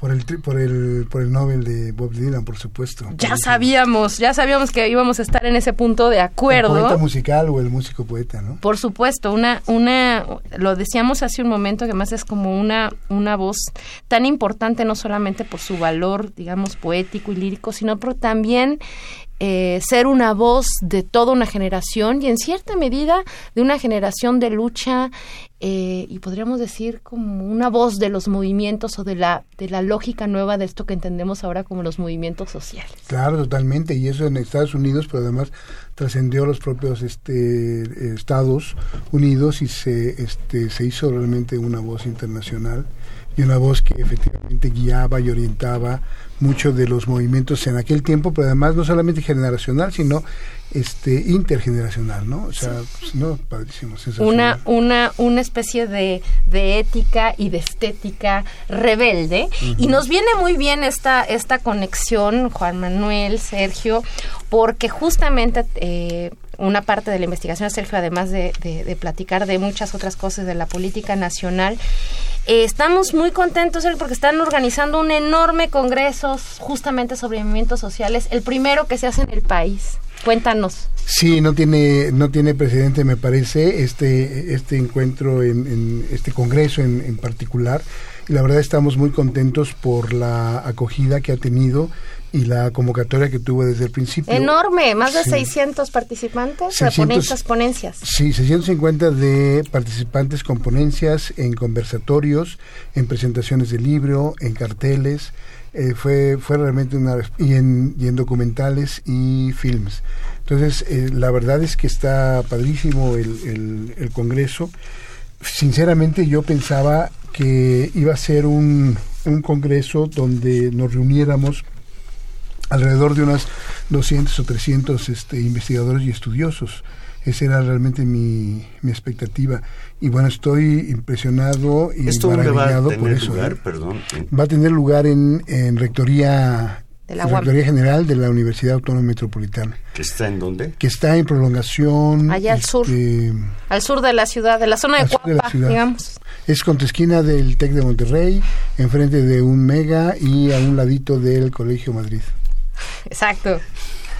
Speaker 6: por el por el por el Nobel de Bob Dylan, por supuesto.
Speaker 3: Ya sabíamos, ya sabíamos que íbamos a estar en ese punto de
Speaker 6: El
Speaker 3: acuerdo.
Speaker 6: poeta musical o el músico poeta, ¿no?
Speaker 3: Por supuesto, una, una, lo decíamos hace un momento que más es como una, una voz tan importante no solamente por su valor, digamos, poético y lírico, sino por también eh, ser una voz de toda una generación y en cierta medida de una generación de lucha eh, y podríamos decir como una voz de los movimientos o de la, de la lógica nueva de esto que entendemos ahora como los movimientos sociales.
Speaker 6: Claro, totalmente, y eso en Estados Unidos, pero además trascendió los propios este, Estados Unidos y se, este, se hizo realmente una voz internacional y una voz que efectivamente guiaba y orientaba muchos de los movimientos en aquel tiempo, pero además no solamente generacional, sino este intergeneracional, ¿no? O sea, pues, no, padrísimo,
Speaker 3: una, una, una especie de, de ética y de estética rebelde. Y nos viene muy bien esta, esta conexión, Juan Manuel, Sergio, porque justamente eh, una parte de la investigación Sergio, además de, de- de platicar de muchas otras cosas de la política nacional, eh, estamos muy contentos Sergio, porque están organizando un enorme congreso justamente sobre movimientos sociales, el primero que se hace en el país. Cuéntanos.
Speaker 6: Sí, no tiene, no tiene precedente, me parece, este, este encuentro, en, en este congreso en, en particular. Y la verdad estamos muy contentos por la acogida que ha tenido y la convocatoria que tuvo desde el principio.
Speaker 3: Enorme, más de
Speaker 6: Sí.
Speaker 3: 600 participantes,
Speaker 6: 600.
Speaker 3: ponencias, ponencias.
Speaker 6: Sí, 650 de participantes con ponencias, en conversatorios, en presentaciones de libro, en carteles. Eh, fue, fue realmente una... Y en, documentales y films. Entonces, eh, la verdad es que está padrísimo el, el, el Congreso. Sinceramente yo pensaba que iba a ser un, un Congreso donde nos reuniéramos alrededor de unas 200 o 300 este, investigadores y estudiosos. Esa era realmente mi, mi expectativa. Y bueno, estoy impresionado y
Speaker 4: ¿Esto dónde va a
Speaker 6: maravillado por
Speaker 4: tener
Speaker 6: eso.
Speaker 4: lugar?
Speaker 6: ¿eh?
Speaker 4: Perdón.
Speaker 6: Va a tener lugar en, en Rectoría,
Speaker 3: la.
Speaker 6: Rectoría General de la Universidad Autónoma Metropolitana,
Speaker 4: ¿Que está en dónde?
Speaker 6: que está en prolongación.
Speaker 3: Allá al sur.
Speaker 6: este,
Speaker 3: Al sur de la ciudad, de la zona de
Speaker 6: Al sur de la
Speaker 3: Cuapa,
Speaker 6: ciudad.
Speaker 3: digamos.
Speaker 6: Es contra esquina del TEC de Monterrey, enfrente de un mega y a un ladito del Colegio Madrid.
Speaker 3: Exacto.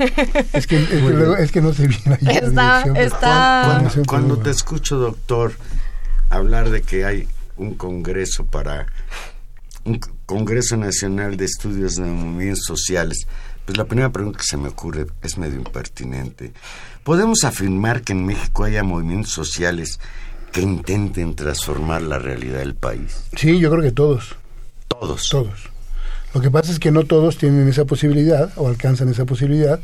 Speaker 6: Es que, es que, luego- es que no se viene ahí
Speaker 3: Está- está-
Speaker 4: Cuando,
Speaker 6: Cuando-
Speaker 4: cuando te escucho, doctor, hablar de que hay un congreso para un Congreso Nacional de Estudios de Movimientos Sociales, pues la primera pregunta que se me ocurre es medio impertinente. ¿Podemos afirmar que en México haya movimientos sociales que intenten transformar la realidad del país?
Speaker 6: Sí, yo creo que todos,
Speaker 4: Todos.
Speaker 6: todos. Lo que pasa es que no todos tienen esa posibilidad o alcanzan esa posibilidad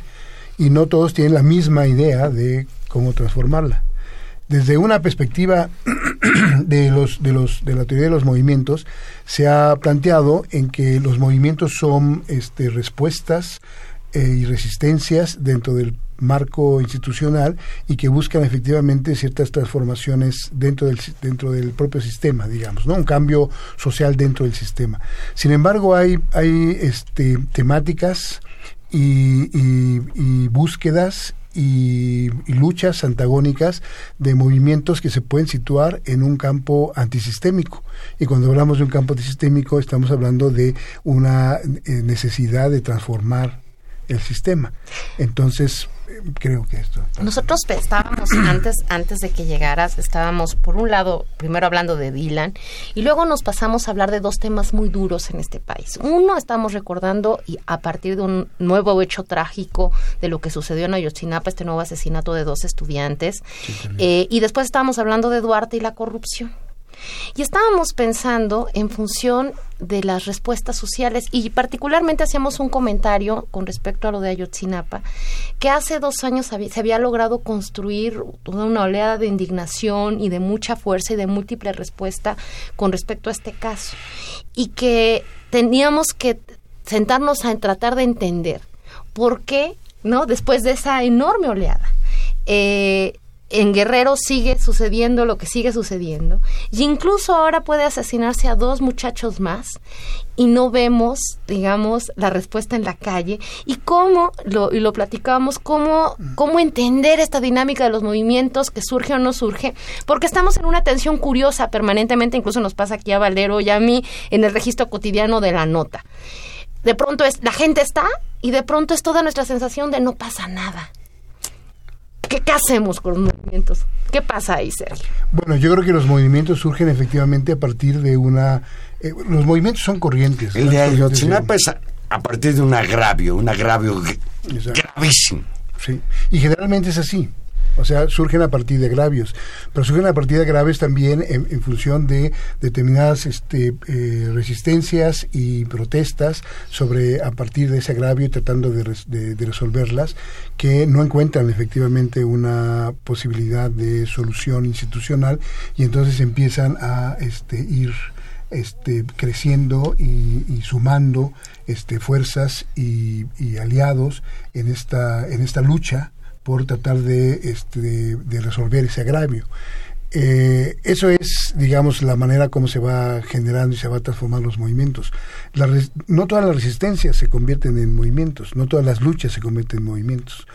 Speaker 6: y no todos tienen la misma idea de cómo transformarla. Desde una perspectiva de los de los de la teoría de los movimientos se ha planteado en que los movimientos son este respuestas eh, y resistencias dentro del marco institucional y que buscan efectivamente ciertas transformaciones dentro del dentro del propio sistema digamos no un cambio social dentro del sistema sin embargo hay hay este temáticas y, y- búsquedas y, y luchas antagónicas de movimientos que se pueden situar en un campo antisistémico. Y cuando hablamos de un campo antisistémico estamos hablando de una eh, necesidad de transformar el sistema. Entonces, creo que esto...
Speaker 3: Nosotros estábamos antes, antes de que llegaras, estábamos por un lado primero hablando de Dylan y luego nos pasamos a hablar de dos temas muy duros en este país. Uno, estamos recordando y a partir de un nuevo hecho trágico de lo que sucedió en Ayotzinapa, este nuevo asesinato de dos estudiantes, Eh, y después estábamos hablando de Duarte y la corrupción. Y estábamos pensando en función de las respuestas sociales y particularmente hacíamos un comentario con respecto a lo de Ayotzinapa, que hace dos años se había logrado construir una oleada de indignación y de mucha fuerza y de múltiple respuesta con respecto a este caso. Y que teníamos que sentarnos a tratar de entender por qué, ¿no? Después de esa enorme oleada. eh, en Guerrero sigue sucediendo lo que sigue sucediendo y incluso ahora puede asesinarse a dos muchachos más y no vemos, digamos, la respuesta en la calle y cómo, lo, y lo platicamos, cómo, cómo entender esta dinámica de los movimientos que surge o no surge, porque estamos en una tensión curiosa permanentemente, incluso nos pasa aquí a Valero y a mí en el registro cotidiano de la nota. De pronto es, la gente está y de pronto es toda nuestra sensación de no pasa nada. ¿Qué, qué hacemos con los movimientos? ¿Qué pasa ahí, Sergio?
Speaker 6: Bueno, yo creo que los movimientos surgen efectivamente a partir de una... eh, los movimientos son corrientes.
Speaker 4: El de Ayotzinapa es a, a partir de un agravio, un agravio
Speaker 6: Exacto.
Speaker 4: gravísimo.
Speaker 6: Sí, y generalmente es así. O sea, surgen a partir de agravios, pero surgen a partir de agravios también en, función de determinadas este, eh, resistencias y protestas sobre a partir de ese agravio tratando de, res- de- de resolverlas que no encuentran efectivamente una posibilidad de solución institucional y entonces empiezan a este, ir este, creciendo y, y sumando este, fuerzas y, y aliados en esta, en esta lucha por tratar de, este, de, resolver ese agravio. Eh, eso es, digamos, la manera como se va generando y se va transformando los movimientos. La no todas las resistencias se convierten en movimientos, no todas las luchas se convierten en movimientos.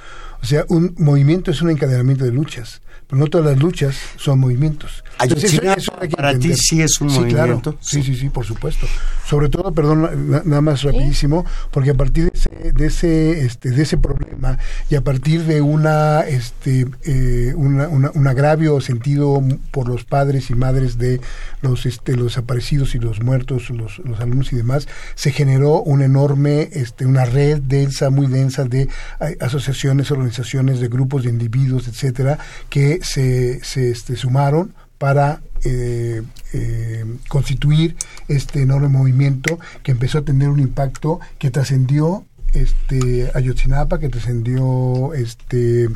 Speaker 6: O sea, un movimiento es un encadenamiento de luchas, pero no todas las luchas son movimientos. Entonces, eso-
Speaker 4: Ayotzinapa
Speaker 6: eso hay que
Speaker 4: para ti sí es un
Speaker 6: Sí, claro.
Speaker 4: movimiento.
Speaker 6: Sí, sí, sí, por supuesto. Sobre todo, perdón, na- nada más rapidísimo, porque a partir de ese, de ese, este, de ese problema y a partir de una, este, eh, una- una- un agravio sentido por los padres y madres de los, este, los desaparecidos y los muertos, los, los alumnos y demás, se generó una enorme, este, una red densa, muy densa de eh, asociaciones, organizaciones, de grupos de individuos, etcétera, que se, se este, sumaron para eh, eh, constituir este enorme movimiento que empezó a tener un impacto que trascendió este Ayotzinapa, que trascendió este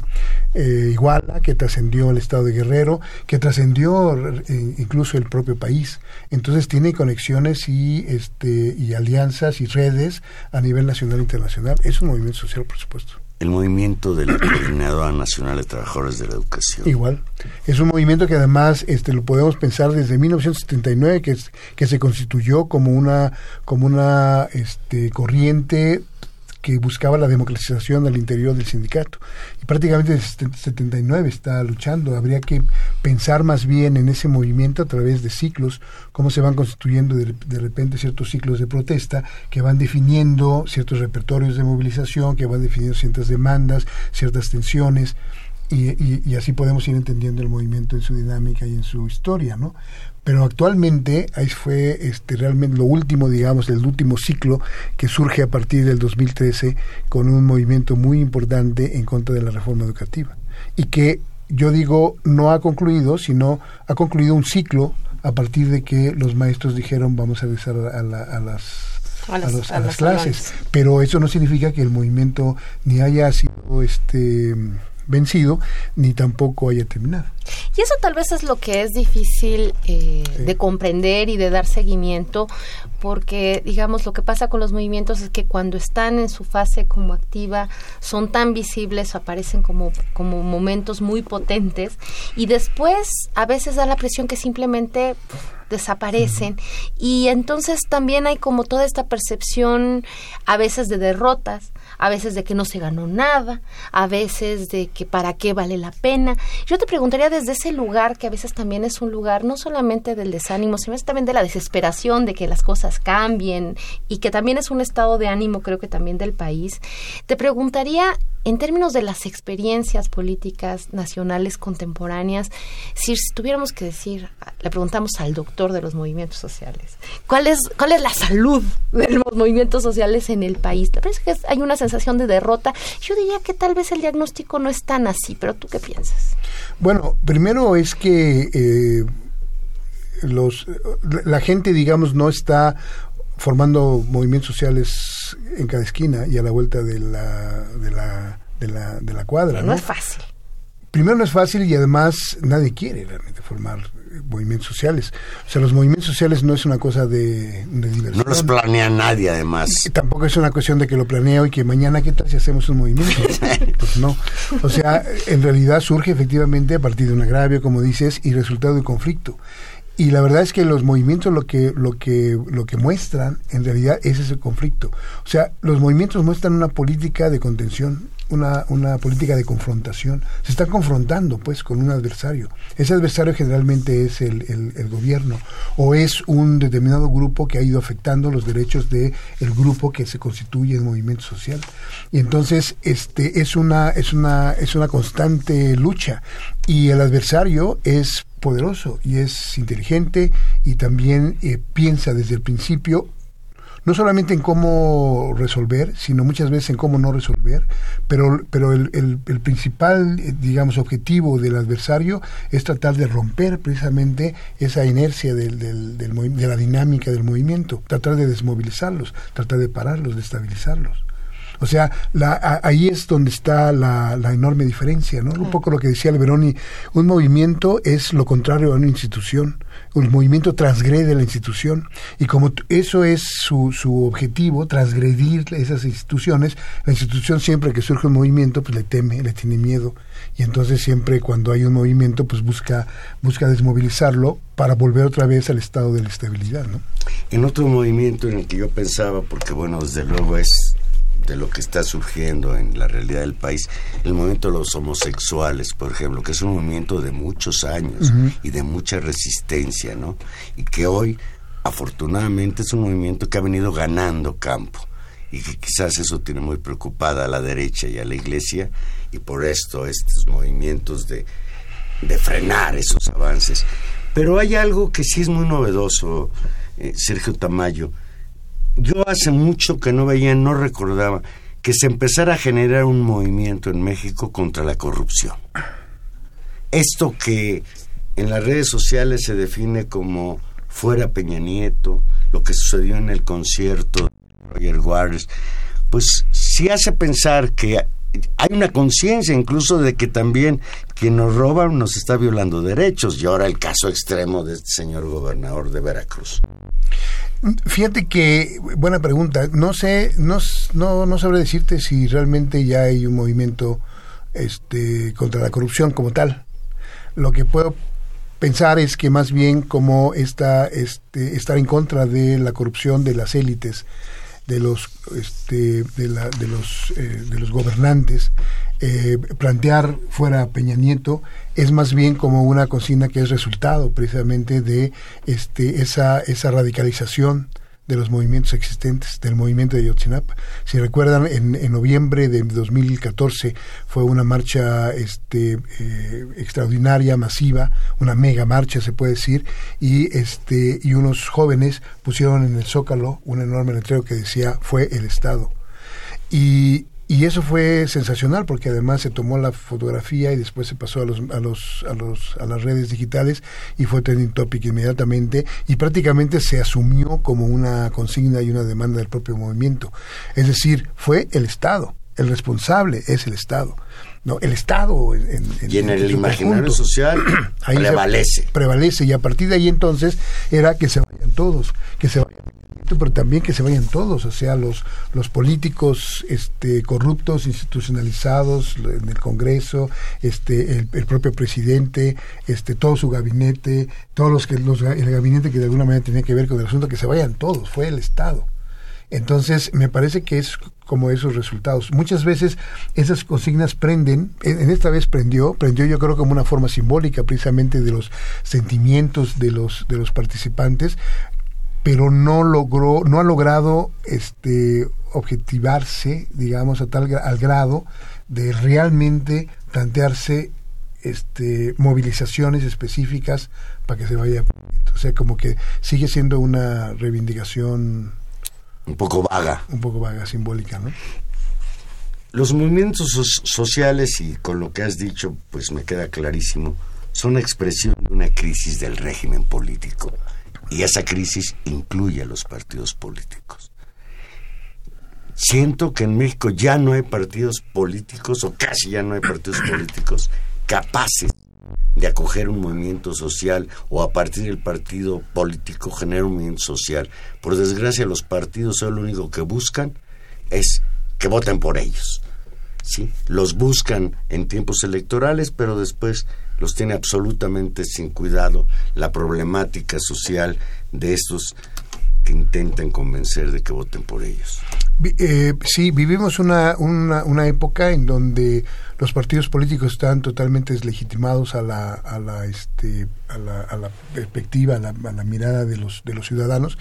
Speaker 6: eh, Iguala, que trascendió el estado de Guerrero, que trascendió eh, incluso el propio país. Entonces tiene conexiones y este y alianzas y redes a nivel nacional e internacional. Es un movimiento social, por supuesto.
Speaker 4: El movimiento de la Coordinadora Nacional de Trabajadores de la Educación.
Speaker 6: Igual. Es un movimiento que además este, lo podemos pensar desde 1979, que, es, que se constituyó como una, como una este, corriente que buscaba la democratización al interior del sindicato. Y prácticamente desde 79 está luchando. Habría que pensar más bien en ese movimiento a través de ciclos, cómo se van constituyendo de, de repente ciertos ciclos de protesta que van definiendo ciertos repertorios de movilización, que van definiendo ciertas demandas, ciertas tensiones. Y, y, y, así podemos ir entendiendo el movimiento en su dinámica y en su historia, ¿no? Pero actualmente ahí fue este, realmente lo último, digamos, el último ciclo que surge a partir del 2013 con un movimiento muy importante en contra de la reforma educativa y que yo digo no ha concluido, sino ha concluido un ciclo a partir de que los maestros dijeron vamos a regresar a, la, a las
Speaker 3: a las,
Speaker 6: a, los,
Speaker 3: a
Speaker 6: a
Speaker 3: las
Speaker 6: las clases.
Speaker 3: salones.
Speaker 6: Pero eso no significa que el movimiento ni haya sido este vencido ni tampoco haya terminado.
Speaker 3: Y eso tal vez es lo que es difícil eh, sí. de comprender y de dar seguimiento, porque digamos lo que pasa con los movimientos es que cuando están en su fase como activa son tan visibles, aparecen como, como momentos muy potentes y después a veces da la presión que simplemente desaparecen y entonces también hay como toda esta percepción a veces de derrotas, a veces de que no se ganó nada, a veces de que para qué vale la pena. Yo te preguntaría desde ese lugar que a veces también es un lugar no solamente del desánimo, sino también de la desesperación de que las cosas cambien y que también es un estado de ánimo creo que también del país. Te preguntaría en términos de las experiencias políticas nacionales contemporáneas, si tuviéramos que decir, le preguntamos al doctor de los movimientos sociales, ¿cuál es, cuál es la salud de los movimientos sociales en el país? Parece que es, hay una sensación de derrota. Yo diría que tal vez el diagnóstico no es tan así, pero ¿tú qué piensas?
Speaker 6: Bueno, primero es que eh, los, la gente, digamos, no está formando movimientos sociales en cada esquina y a la vuelta de la, de la, de la, de la cuadra.
Speaker 3: No,
Speaker 6: ¿no?
Speaker 3: es fácil.
Speaker 6: Primero no es fácil y además nadie quiere realmente formar eh, movimientos sociales. O sea, los movimientos sociales no es una cosa de, de diversión.
Speaker 4: No los planea nadie, además.
Speaker 6: Y tampoco es una cuestión de que lo planeo y que mañana, ¿qué tal si hacemos un movimiento? pues no. O sea, en realidad surge efectivamente a partir de un agravio, como dices, y resultado de conflicto. Y la verdad es que los movimientos lo que, lo que, lo que muestran, en realidad, es ese conflicto. O sea, los movimientos muestran una política de contención, una, una política de confrontación. Se están confrontando, pues, con un adversario. Ese adversario generalmente es el, el, el gobierno o es un determinado grupo que ha ido afectando los derechos de el grupo que se constituye en movimiento social. Y entonces, este, es una, es una, es una constante lucha. Y el adversario es poderoso y es inteligente y también eh, piensa desde el principio no solamente en cómo resolver, sino muchas veces en cómo no resolver, pero, pero el, el, el principal, eh, digamos, objetivo del adversario es tratar de romper precisamente esa inercia del, del, de la dinámica del movimiento, tratar de desmovilizarlos, tratar de pararlos, de estabilizarlos. O sea, la, a- ahí es donde está la, la enorme diferencia, ¿no? Un poco lo que decía Alberoni, un movimiento es lo contrario a una institución. Un movimiento transgrede la institución y como eso es su, su objetivo, transgredir esas instituciones, la institución siempre que surge un movimiento pues le teme, le tiene miedo y entonces siempre cuando hay un movimiento pues busca busca desmovilizarlo para volver otra vez al estado de la estabilidad, ¿no?
Speaker 4: En otro movimiento en el que yo pensaba, porque bueno, desde luego es de lo que está surgiendo en la realidad del país, el movimiento de los homosexuales, por ejemplo, que es un movimiento de muchos años y de mucha resistencia, ¿no? Y que hoy, afortunadamente, es un movimiento que ha venido ganando campo y que quizás eso tiene muy preocupada a la derecha y a la iglesia y por esto estos movimientos de, de frenar esos avances. Pero hay algo que sí es muy novedoso, eh, Sergio Tamayo. Yo hace mucho que no veía, no recordaba que se empezara a generar un movimiento en México contra la corrupción. Esto que en las redes sociales se define como fuera Peña Nieto, lo que sucedió en el concierto de Roger Waters, pues sí hace pensar que hay una conciencia incluso de que también quien nos roba nos está violando derechos. Y ahora el caso extremo de este señor gobernador de Veracruz.
Speaker 6: Fíjate que, buena pregunta, no sé, no, no, no sabré decirte si realmente ya hay un movimiento este, contra la corrupción como tal. Lo que puedo pensar es que más bien como esta, este, estar en contra de la corrupción de las élites, de los, este, de, la- de los, eh, de los gobernantes, eh, plantear fuera Peña Nieto es más bien como una consigna que es resultado precisamente de este, esa, esa radicalización de los movimientos existentes, del movimiento de Yotzinapa. Si recuerdan, en, en noviembre de 2014 fue una marcha este, eh, extraordinaria, masiva, una mega marcha se puede decir, y, este, y unos jóvenes pusieron en el Zócalo un enorme letrero que decía fue el Estado. Y, y eso fue sensacional porque además se tomó la fotografía y después se pasó a los a los a los a las redes digitales y fue trending topic inmediatamente y prácticamente se asumió como una consigna y una demanda del propio movimiento. Es decir, fue el Estado, el responsable es el Estado. No, el Estado en, en-
Speaker 4: Y en el imaginario
Speaker 6: conjunto.
Speaker 4: social
Speaker 6: Ahí se-
Speaker 4: prevalece.
Speaker 6: prevalece y a partir de ahí entonces era que se vayan todos, que se vayan pero también que se vayan todos, o sea, los los políticos este corruptos, institucionalizados en el Congreso, este el, el propio presidente, este todo su gabinete, todos los que los, el gabinete que de alguna manera tenía que ver con el asunto que se vayan todos, fue el Estado. Entonces, me parece que es como esos resultados. Muchas veces esas consignas prenden, en, esta vez prendió, prendió yo creo como una forma simbólica precisamente de los sentimientos de los, de los participantes, pero no logró, no ha logrado este objetivarse, digamos, a tal al grado de realmente plantearse este movilizaciones específicas para que se vaya o sea como que sigue siendo una reivindicación
Speaker 4: Un poco vaga.
Speaker 6: un poco vaga simbólica no
Speaker 4: Los movimientos so- sociales, y con lo que has dicho, pues me queda clarísimo, son expresión de una crisis del régimen político. Y esa crisis incluye a los partidos políticos. Siento que en México ya no hay partidos políticos, o casi ya no hay partidos políticos, capaces de acoger un movimiento social o a partir del partido político generar un movimiento social. Por desgracia, los partidos son lo único que buscan es que voten por ellos. ¿sí? Los buscan en tiempos electorales, pero después los tiene absolutamente sin cuidado la problemática social de estos que intentan convencer de que voten por ellos.
Speaker 6: Eh, sí, vivimos una, una, una, época en donde los partidos políticos están totalmente deslegitimados a la, a la, este, a la, a la perspectiva, a la, a la, mirada de los, de los ciudadanos.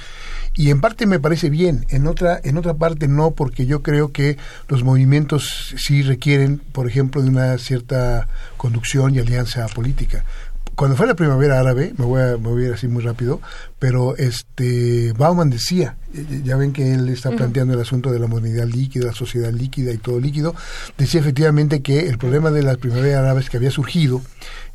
Speaker 6: Y en parte me parece bien, en otra, en otra parte no, porque yo creo que los movimientos sí requieren, por ejemplo, de una cierta conducción y alianza política cuando fue la primavera árabe, me voy a, ir así muy rápido, pero este Bauman decía, ya ven que él está planteando el asunto de la modernidad líquida, la sociedad líquida y todo líquido, decía efectivamente que el problema de las primaveras árabes que había surgido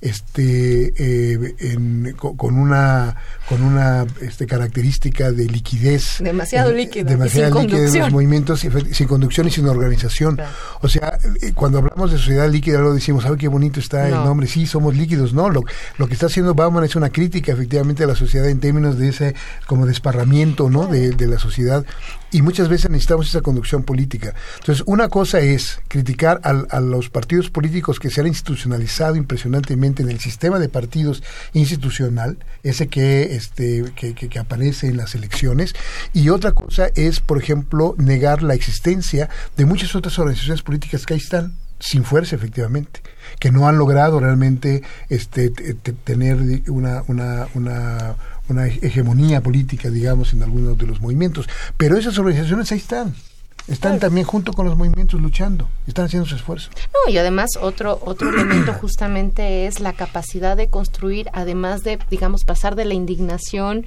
Speaker 6: este eh, en, con una con una este, característica de liquidez.
Speaker 3: Demasiado líquida
Speaker 6: demasiado líquida en los movimientos sin conducción y sin organización. Claro. o sea eh, cuando hablamos de sociedad líquida luego decimos ¿sabe qué bonito está no. el nombre sí somos líquidos no lo, lo que está haciendo Bauman es una crítica efectivamente a la sociedad en términos de ese como desparramiento no de, de la sociedad y muchas veces necesitamos esa conducción política. Entonces, una cosa es criticar al, a los partidos políticos que se han institucionalizado impresionantemente en el sistema de partidos institucional, ese que, este, que, aparece en las elecciones, y otra cosa es, por ejemplo, negar la existencia de muchas otras organizaciones políticas que ahí están sin fuerza efectivamente que no han logrado realmente este tener una, una una hegemonía política, digamos, en algunos de los movimientos. Pero esas organizaciones ahí están. Están claro. también junto con los movimientos luchando, están haciendo su esfuerzo.
Speaker 3: No, y además otro otro elemento justamente es la capacidad de construir, además de, digamos, pasar de la indignación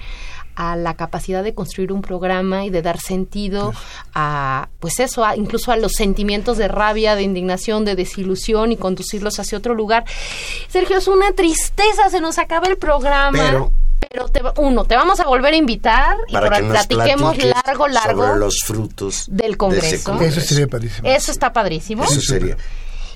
Speaker 3: a la capacidad de construir un programa y de dar sentido a, pues eso, a, incluso a los sentimientos de rabia, de indignación, de desilusión y conducirlos hacia otro lugar. Sergio, es una tristeza, se nos acaba el programa.
Speaker 4: Pero
Speaker 3: pero te, uno, te vamos a volver a invitar y
Speaker 4: para que
Speaker 3: platiquemos largo, largo
Speaker 4: sobre los frutos
Speaker 3: del congreso.
Speaker 6: De Eso sería padrísimo.
Speaker 3: Eso está padrísimo.
Speaker 4: Eso sería.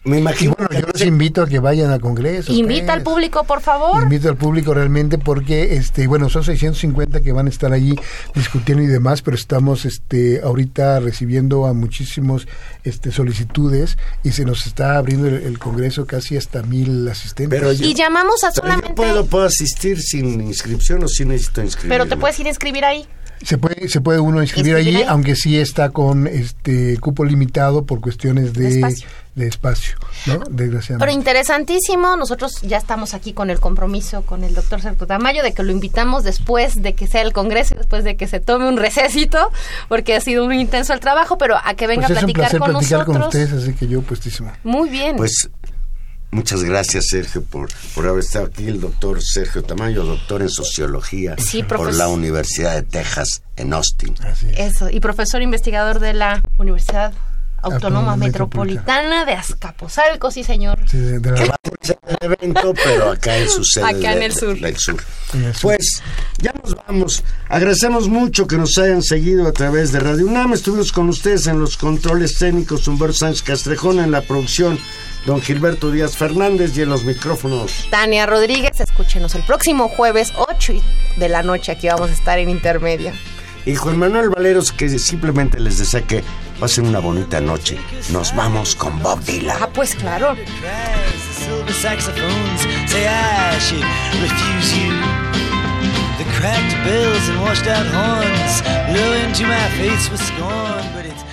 Speaker 4: Me imagino.
Speaker 6: Y bueno, yo los invito a que vayan al Congreso.
Speaker 3: Invita
Speaker 6: pues.
Speaker 3: al público, por favor.
Speaker 6: Invito al público realmente porque, este, bueno, son 650 que van a estar allí discutiendo y demás, pero estamos, este, ahorita recibiendo a muchísimos, este, solicitudes y se nos está abriendo el, el Congreso casi hasta mil asistentes.
Speaker 4: Pero yo,
Speaker 3: y llamamos a solamente.
Speaker 4: Yo puedo, puedo asistir sin inscripción o si necesito inscribir.
Speaker 3: Pero te puedes ir a inscribir ahí.
Speaker 6: Se puede, se puede uno inscribir, allí, ahí? aunque sí está con este cupo limitado por cuestiones de, de espacio, de espacio ¿no? Desgraciadamente.
Speaker 3: Pero interesantísimo, nosotros ya estamos aquí con el compromiso con el doctor Sergio Tamayo de que lo invitamos después de que sea el congreso y después de que se tome un recesito, porque ha sido muy intenso el trabajo, pero a que venga
Speaker 6: pues
Speaker 3: a platicar
Speaker 6: un
Speaker 3: con
Speaker 6: platicar
Speaker 3: nosotros.
Speaker 6: con ustedes, así que yo puestísimo.
Speaker 3: Muy bien.
Speaker 4: Pues Muchas gracias, Sergio, por, por haber estado aquí. El doctor Sergio Tamayo, doctor en sociología
Speaker 3: sí,
Speaker 4: por la Universidad de Texas en Austin.
Speaker 6: Así es.
Speaker 3: Eso, y profesor investigador de la Universidad Autónoma, Autónoma Metropolitana, Metropolitana de Azcapotzalco, sí, señor.
Speaker 6: Sí, de, de la...
Speaker 4: el evento, pero acá en su sede
Speaker 3: acá en
Speaker 4: de,
Speaker 3: el sur.
Speaker 4: del sur. Pues ya nos vamos. Agradecemos mucho que nos hayan seguido a través de Radio UNAM. Estuvimos con ustedes en los controles técnicos Humberto Sánchez Castrejón en la producción don Gilberto Díaz Fernández y en los micrófonos.
Speaker 3: Tania Rodríguez, escúchenos el próximo jueves 8 de la noche, aquí vamos a estar en Intermedia.
Speaker 4: Y Juan Manuel Valeros, que simplemente les desea que pasen una bonita noche. Nos vamos con Bob Dylan.
Speaker 3: Ah, pues claro.
Speaker 5: The cracked bells and washed out horns blow into my face with scorn, but it's